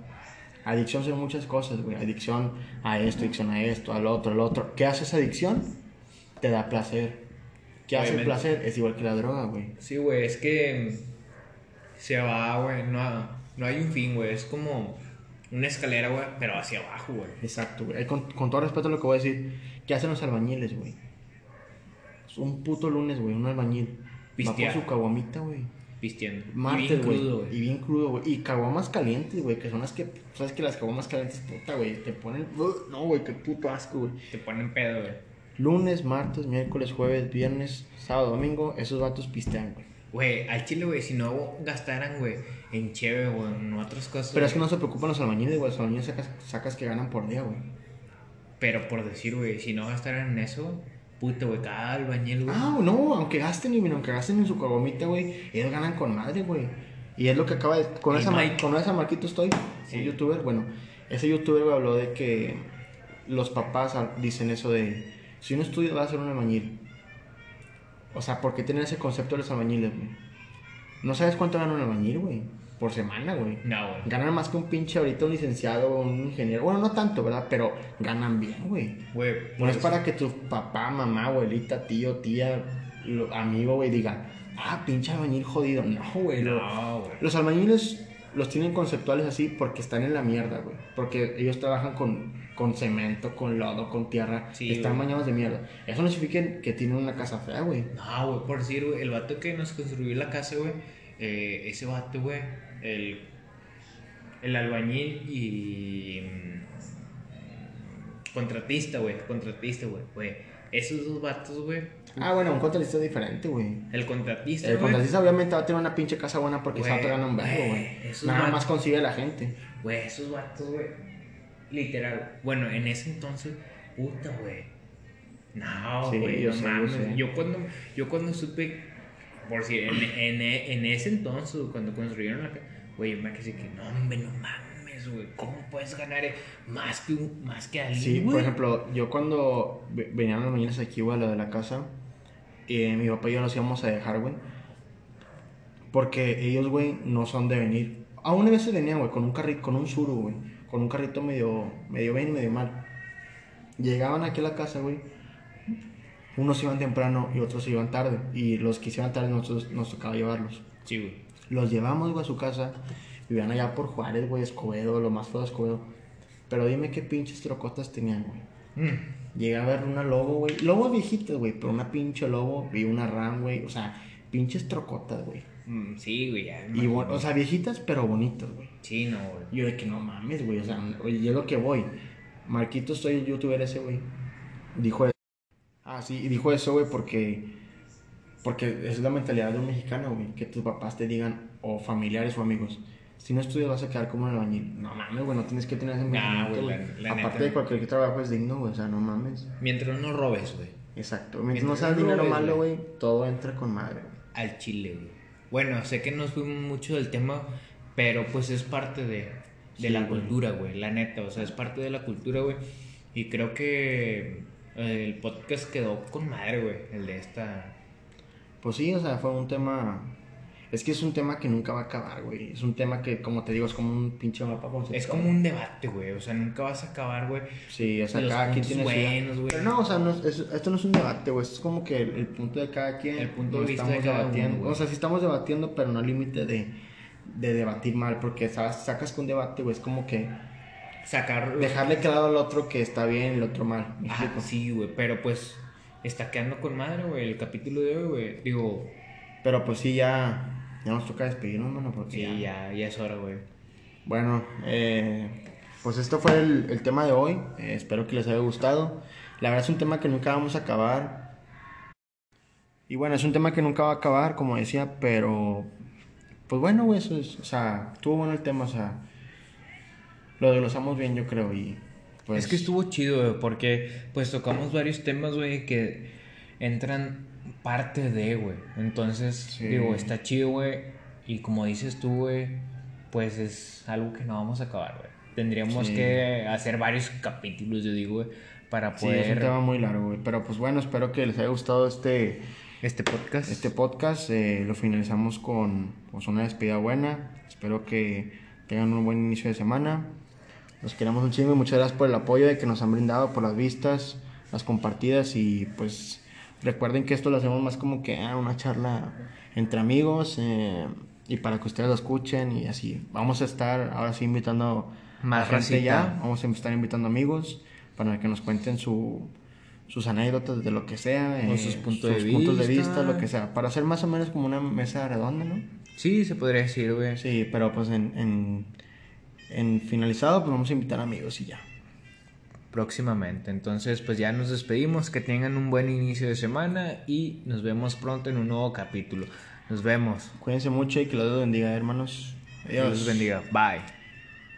Adicción son muchas cosas, güey. Adicción a esto, adicción a esto, al otro, al otro. ¿Qué hace esa adicción? Te da placer. ¿Qué hace el placer? Es igual que la droga, güey. Sí, güey, es que se va, güey, no, no hay un fin, güey, es como una escalera, güey, pero hacia abajo, güey. Exacto, güey. Con, con todo respeto a lo que voy a decir, ¿qué hacen los albañiles, güey? Es un puto lunes, güey, un albañil. Va por Pistear. su caguamita, güey. Pisteando. y Martes, bien güey. crudo, güey. Y bien crudo, güey. Y caguamas calientes, güey, que son las que. ¿Sabes que las caguamas calientes, puta, güey? Te ponen. No, güey, qué puto asco, güey. Te ponen pedo, güey. Lunes, martes, miércoles, jueves, viernes, sábado, domingo, esos vatos pistean, güey. Güey, al chile, güey, si no gastaran, güey, en cheve o en otras cosas. Pero es que no se preocupan los albañiles, güey. Los albañiles sacas, sacas que ganan por día, güey. Pero por decir, güey, si no gastaran en eso, puta, güey, cada albañil, güey. Ah, no, aunque gasten y aunque gasten en su caguamita, güey, ellos ganan con madre, güey. Y es lo que acaba de. Con, Y esa, mar- con esa Marquito estoy, Sí. un youtuber, bueno, ese youtuber güey, habló de que los papás dicen eso de. Si uno estudia, va a ser un albañil. O sea, ¿por qué tener ese concepto de los albañiles, güey? No sabes cuánto gana un albañil, güey. Por semana, güey. No, güey. Ganan más que un pinche ahorita un licenciado o un ingeniero. Bueno, no tanto, ¿verdad? Pero ganan bien, güey. Güey, No es para que tu papá, mamá, abuelita, tío, tía, amigo, güey, digan, ah, pinche albañil jodido. No, güey. No, güey. Los albañiles los tienen conceptuales así porque están en la mierda, güey. Porque ellos trabajan con, con cemento, con lodo, con tierra. Sí, están güey. bañados de mierda. Eso no significa que tienen una casa fea, güey. No, güey, por decir, güey, el vato que nos construyó la casa, güey, eh, ese vato, güey, el, el albañil y mm, contratista, güey, contratista, güey, güey, esos dos vatos, güey, Ah, bueno, un contratista es diferente, güey. el contratista, El güey, contratista obviamente va a tener una pinche casa buena porque Güey, vato gana un vergo, güey, Nada vatos- más consigue la gente. güey, esos vatos, güey, literal, bueno, en ese entonces, puta, güey, no, Sí, güey, yo no yo mames, sé. yo cuando, yo cuando supe, por si en, en, en ese entonces, cuando construyeron la casa, güey, yo me quedé que, no, hombre, no mames, güey, ¿cómo puedes ganar más que, un, más que alguien, Sí, güey? por ejemplo, yo cuando ve- venían los mañanas aquí, güey, a lo de la casa, eh, mi papá y yo nos íbamos a dejar, güey. Porque ellos, güey, no son de venir. Aún a veces venían, güey, con un carrito, con un suru, güey. Con un carrito medio, medio bien y medio mal. Llegaban aquí a la casa, güey. Unos iban temprano y otros iban tarde. Y los que iban tarde nosotros nos tocaba llevarlos. Sí, güey. Los llevamos, güey, a su casa. Vivían allá por Juárez, güey, Escobedo, lo más feo de Escobedo. Pero dime qué pinches trocotas tenían, güey. Mm. Llegué a ver una lobo, güey. Lobos viejitas, güey, pero una pinche lobo. Vi una ram, güey. O sea, pinches trocotas, güey. Mm, sí, güey, ya. Y, o sea, viejitas, pero bonitas, güey. Sí, no, güey. Yo de que no mames, güey. O sea, oye, yo lo que voy. Marquito, soy el youtuber ese, güey. Dijo eso. Ah, sí, y dijo eso, güey, porque. Porque es la mentalidad de un mexicano, güey. Que tus papás te digan, o familiares o amigos. Si no estudias vas a quedar como un albañil. No mames, güey, no tienes que tener ese Nah, güey, güey. la- la Aparte neta. de cualquier trabajo es digno, güey. O sea, no mames. Mientras no robes, güey. Exacto. Mientras no Mientras seas no dinero robes, malo, güey. todo entra con madre. Al chile, güey. Bueno, sé que nos fuimos mucho del tema, pero pues es parte de, de Sí, la güey. cultura, güey, la neta. O sea, es parte de la cultura, güey. Y creo que el podcast quedó con madre, güey, el de esta. Pues sí, o sea, fue un tema es que es un tema que nunca va a acabar, güey. Es un tema que, como te digo, es como un pinche mapa Es como un debate, güey. O sea, nunca vas a acabar, güey. Sí, o sea, cada quien tiene buenos, güey. Pero no, o sea, no, esto no es un debate, güey. Esto es como que el, punto de cada quien. El punto de vista estamos de debatiendo. o sea, sí estamos debatiendo, pero no al límite de, de debatir mal. Porque ¿sabes? sacas con debate, güey. Es como que. Sacar. Dejarle claro al otro que está bien y el otro mal. Ah, sí, güey. Pero pues. Está quedando con madre, güey. El capítulo de hoy, güey. Digo. Pero pues sí, ya ya nos toca despedirnos, mano, porque sí, ya, ya, es hora, güey. Bueno, eh, pues esto fue el, tema de hoy. Eh, espero que les haya gustado. La verdad es un tema que nunca vamos a acabar. Y bueno, es un tema que nunca va a acabar, como decía, pero pues bueno, güey, eso es, o sea, estuvo bueno el tema, o sea, lo desglosamos bien, yo creo, y pues... Es que estuvo chido, güey, porque pues tocamos varios temas, güey, que entran parte de, güey. Entonces, digo, está chido, güey. Y como dices tú, güey, pues es algo que no vamos a acabar, güey. Tendríamos que hacer varios capítulos, yo digo, güey, para poder... Sí, es un tema muy largo, güey. Pero pues bueno, espero que les haya gustado este... Este podcast. Este podcast eh, lo finalizamos con pues, una despedida buena. Espero que tengan un buen inicio de semana. Los queremos un chingo y muchas gracias por el apoyo de que nos han brindado, por las vistas, las compartidas y pues Recuerden que esto lo hacemos más como que ah, una charla entre amigos eh, y para que ustedes lo escuchen y así. Vamos a estar ahora sí invitando más gente ya. Vamos a estar invitando amigos para que nos cuenten su, sus anécdotas de lo que sea, eh, sus, puntos, de puntos de vista, lo que sea. Para hacer más o menos como una mesa redonda, ¿no? Sí, se podría decir, güey. Sí, pero pues en, en, en finalizado, pues vamos a invitar amigos y ya próximamente. Entonces, pues ya nos despedimos, que tengan un buen inicio de semana y nos vemos pronto en un nuevo capítulo. Nos vemos. Cuídense mucho y que los bendiga, hermanos. Adiós. Dios los bendiga. Bye.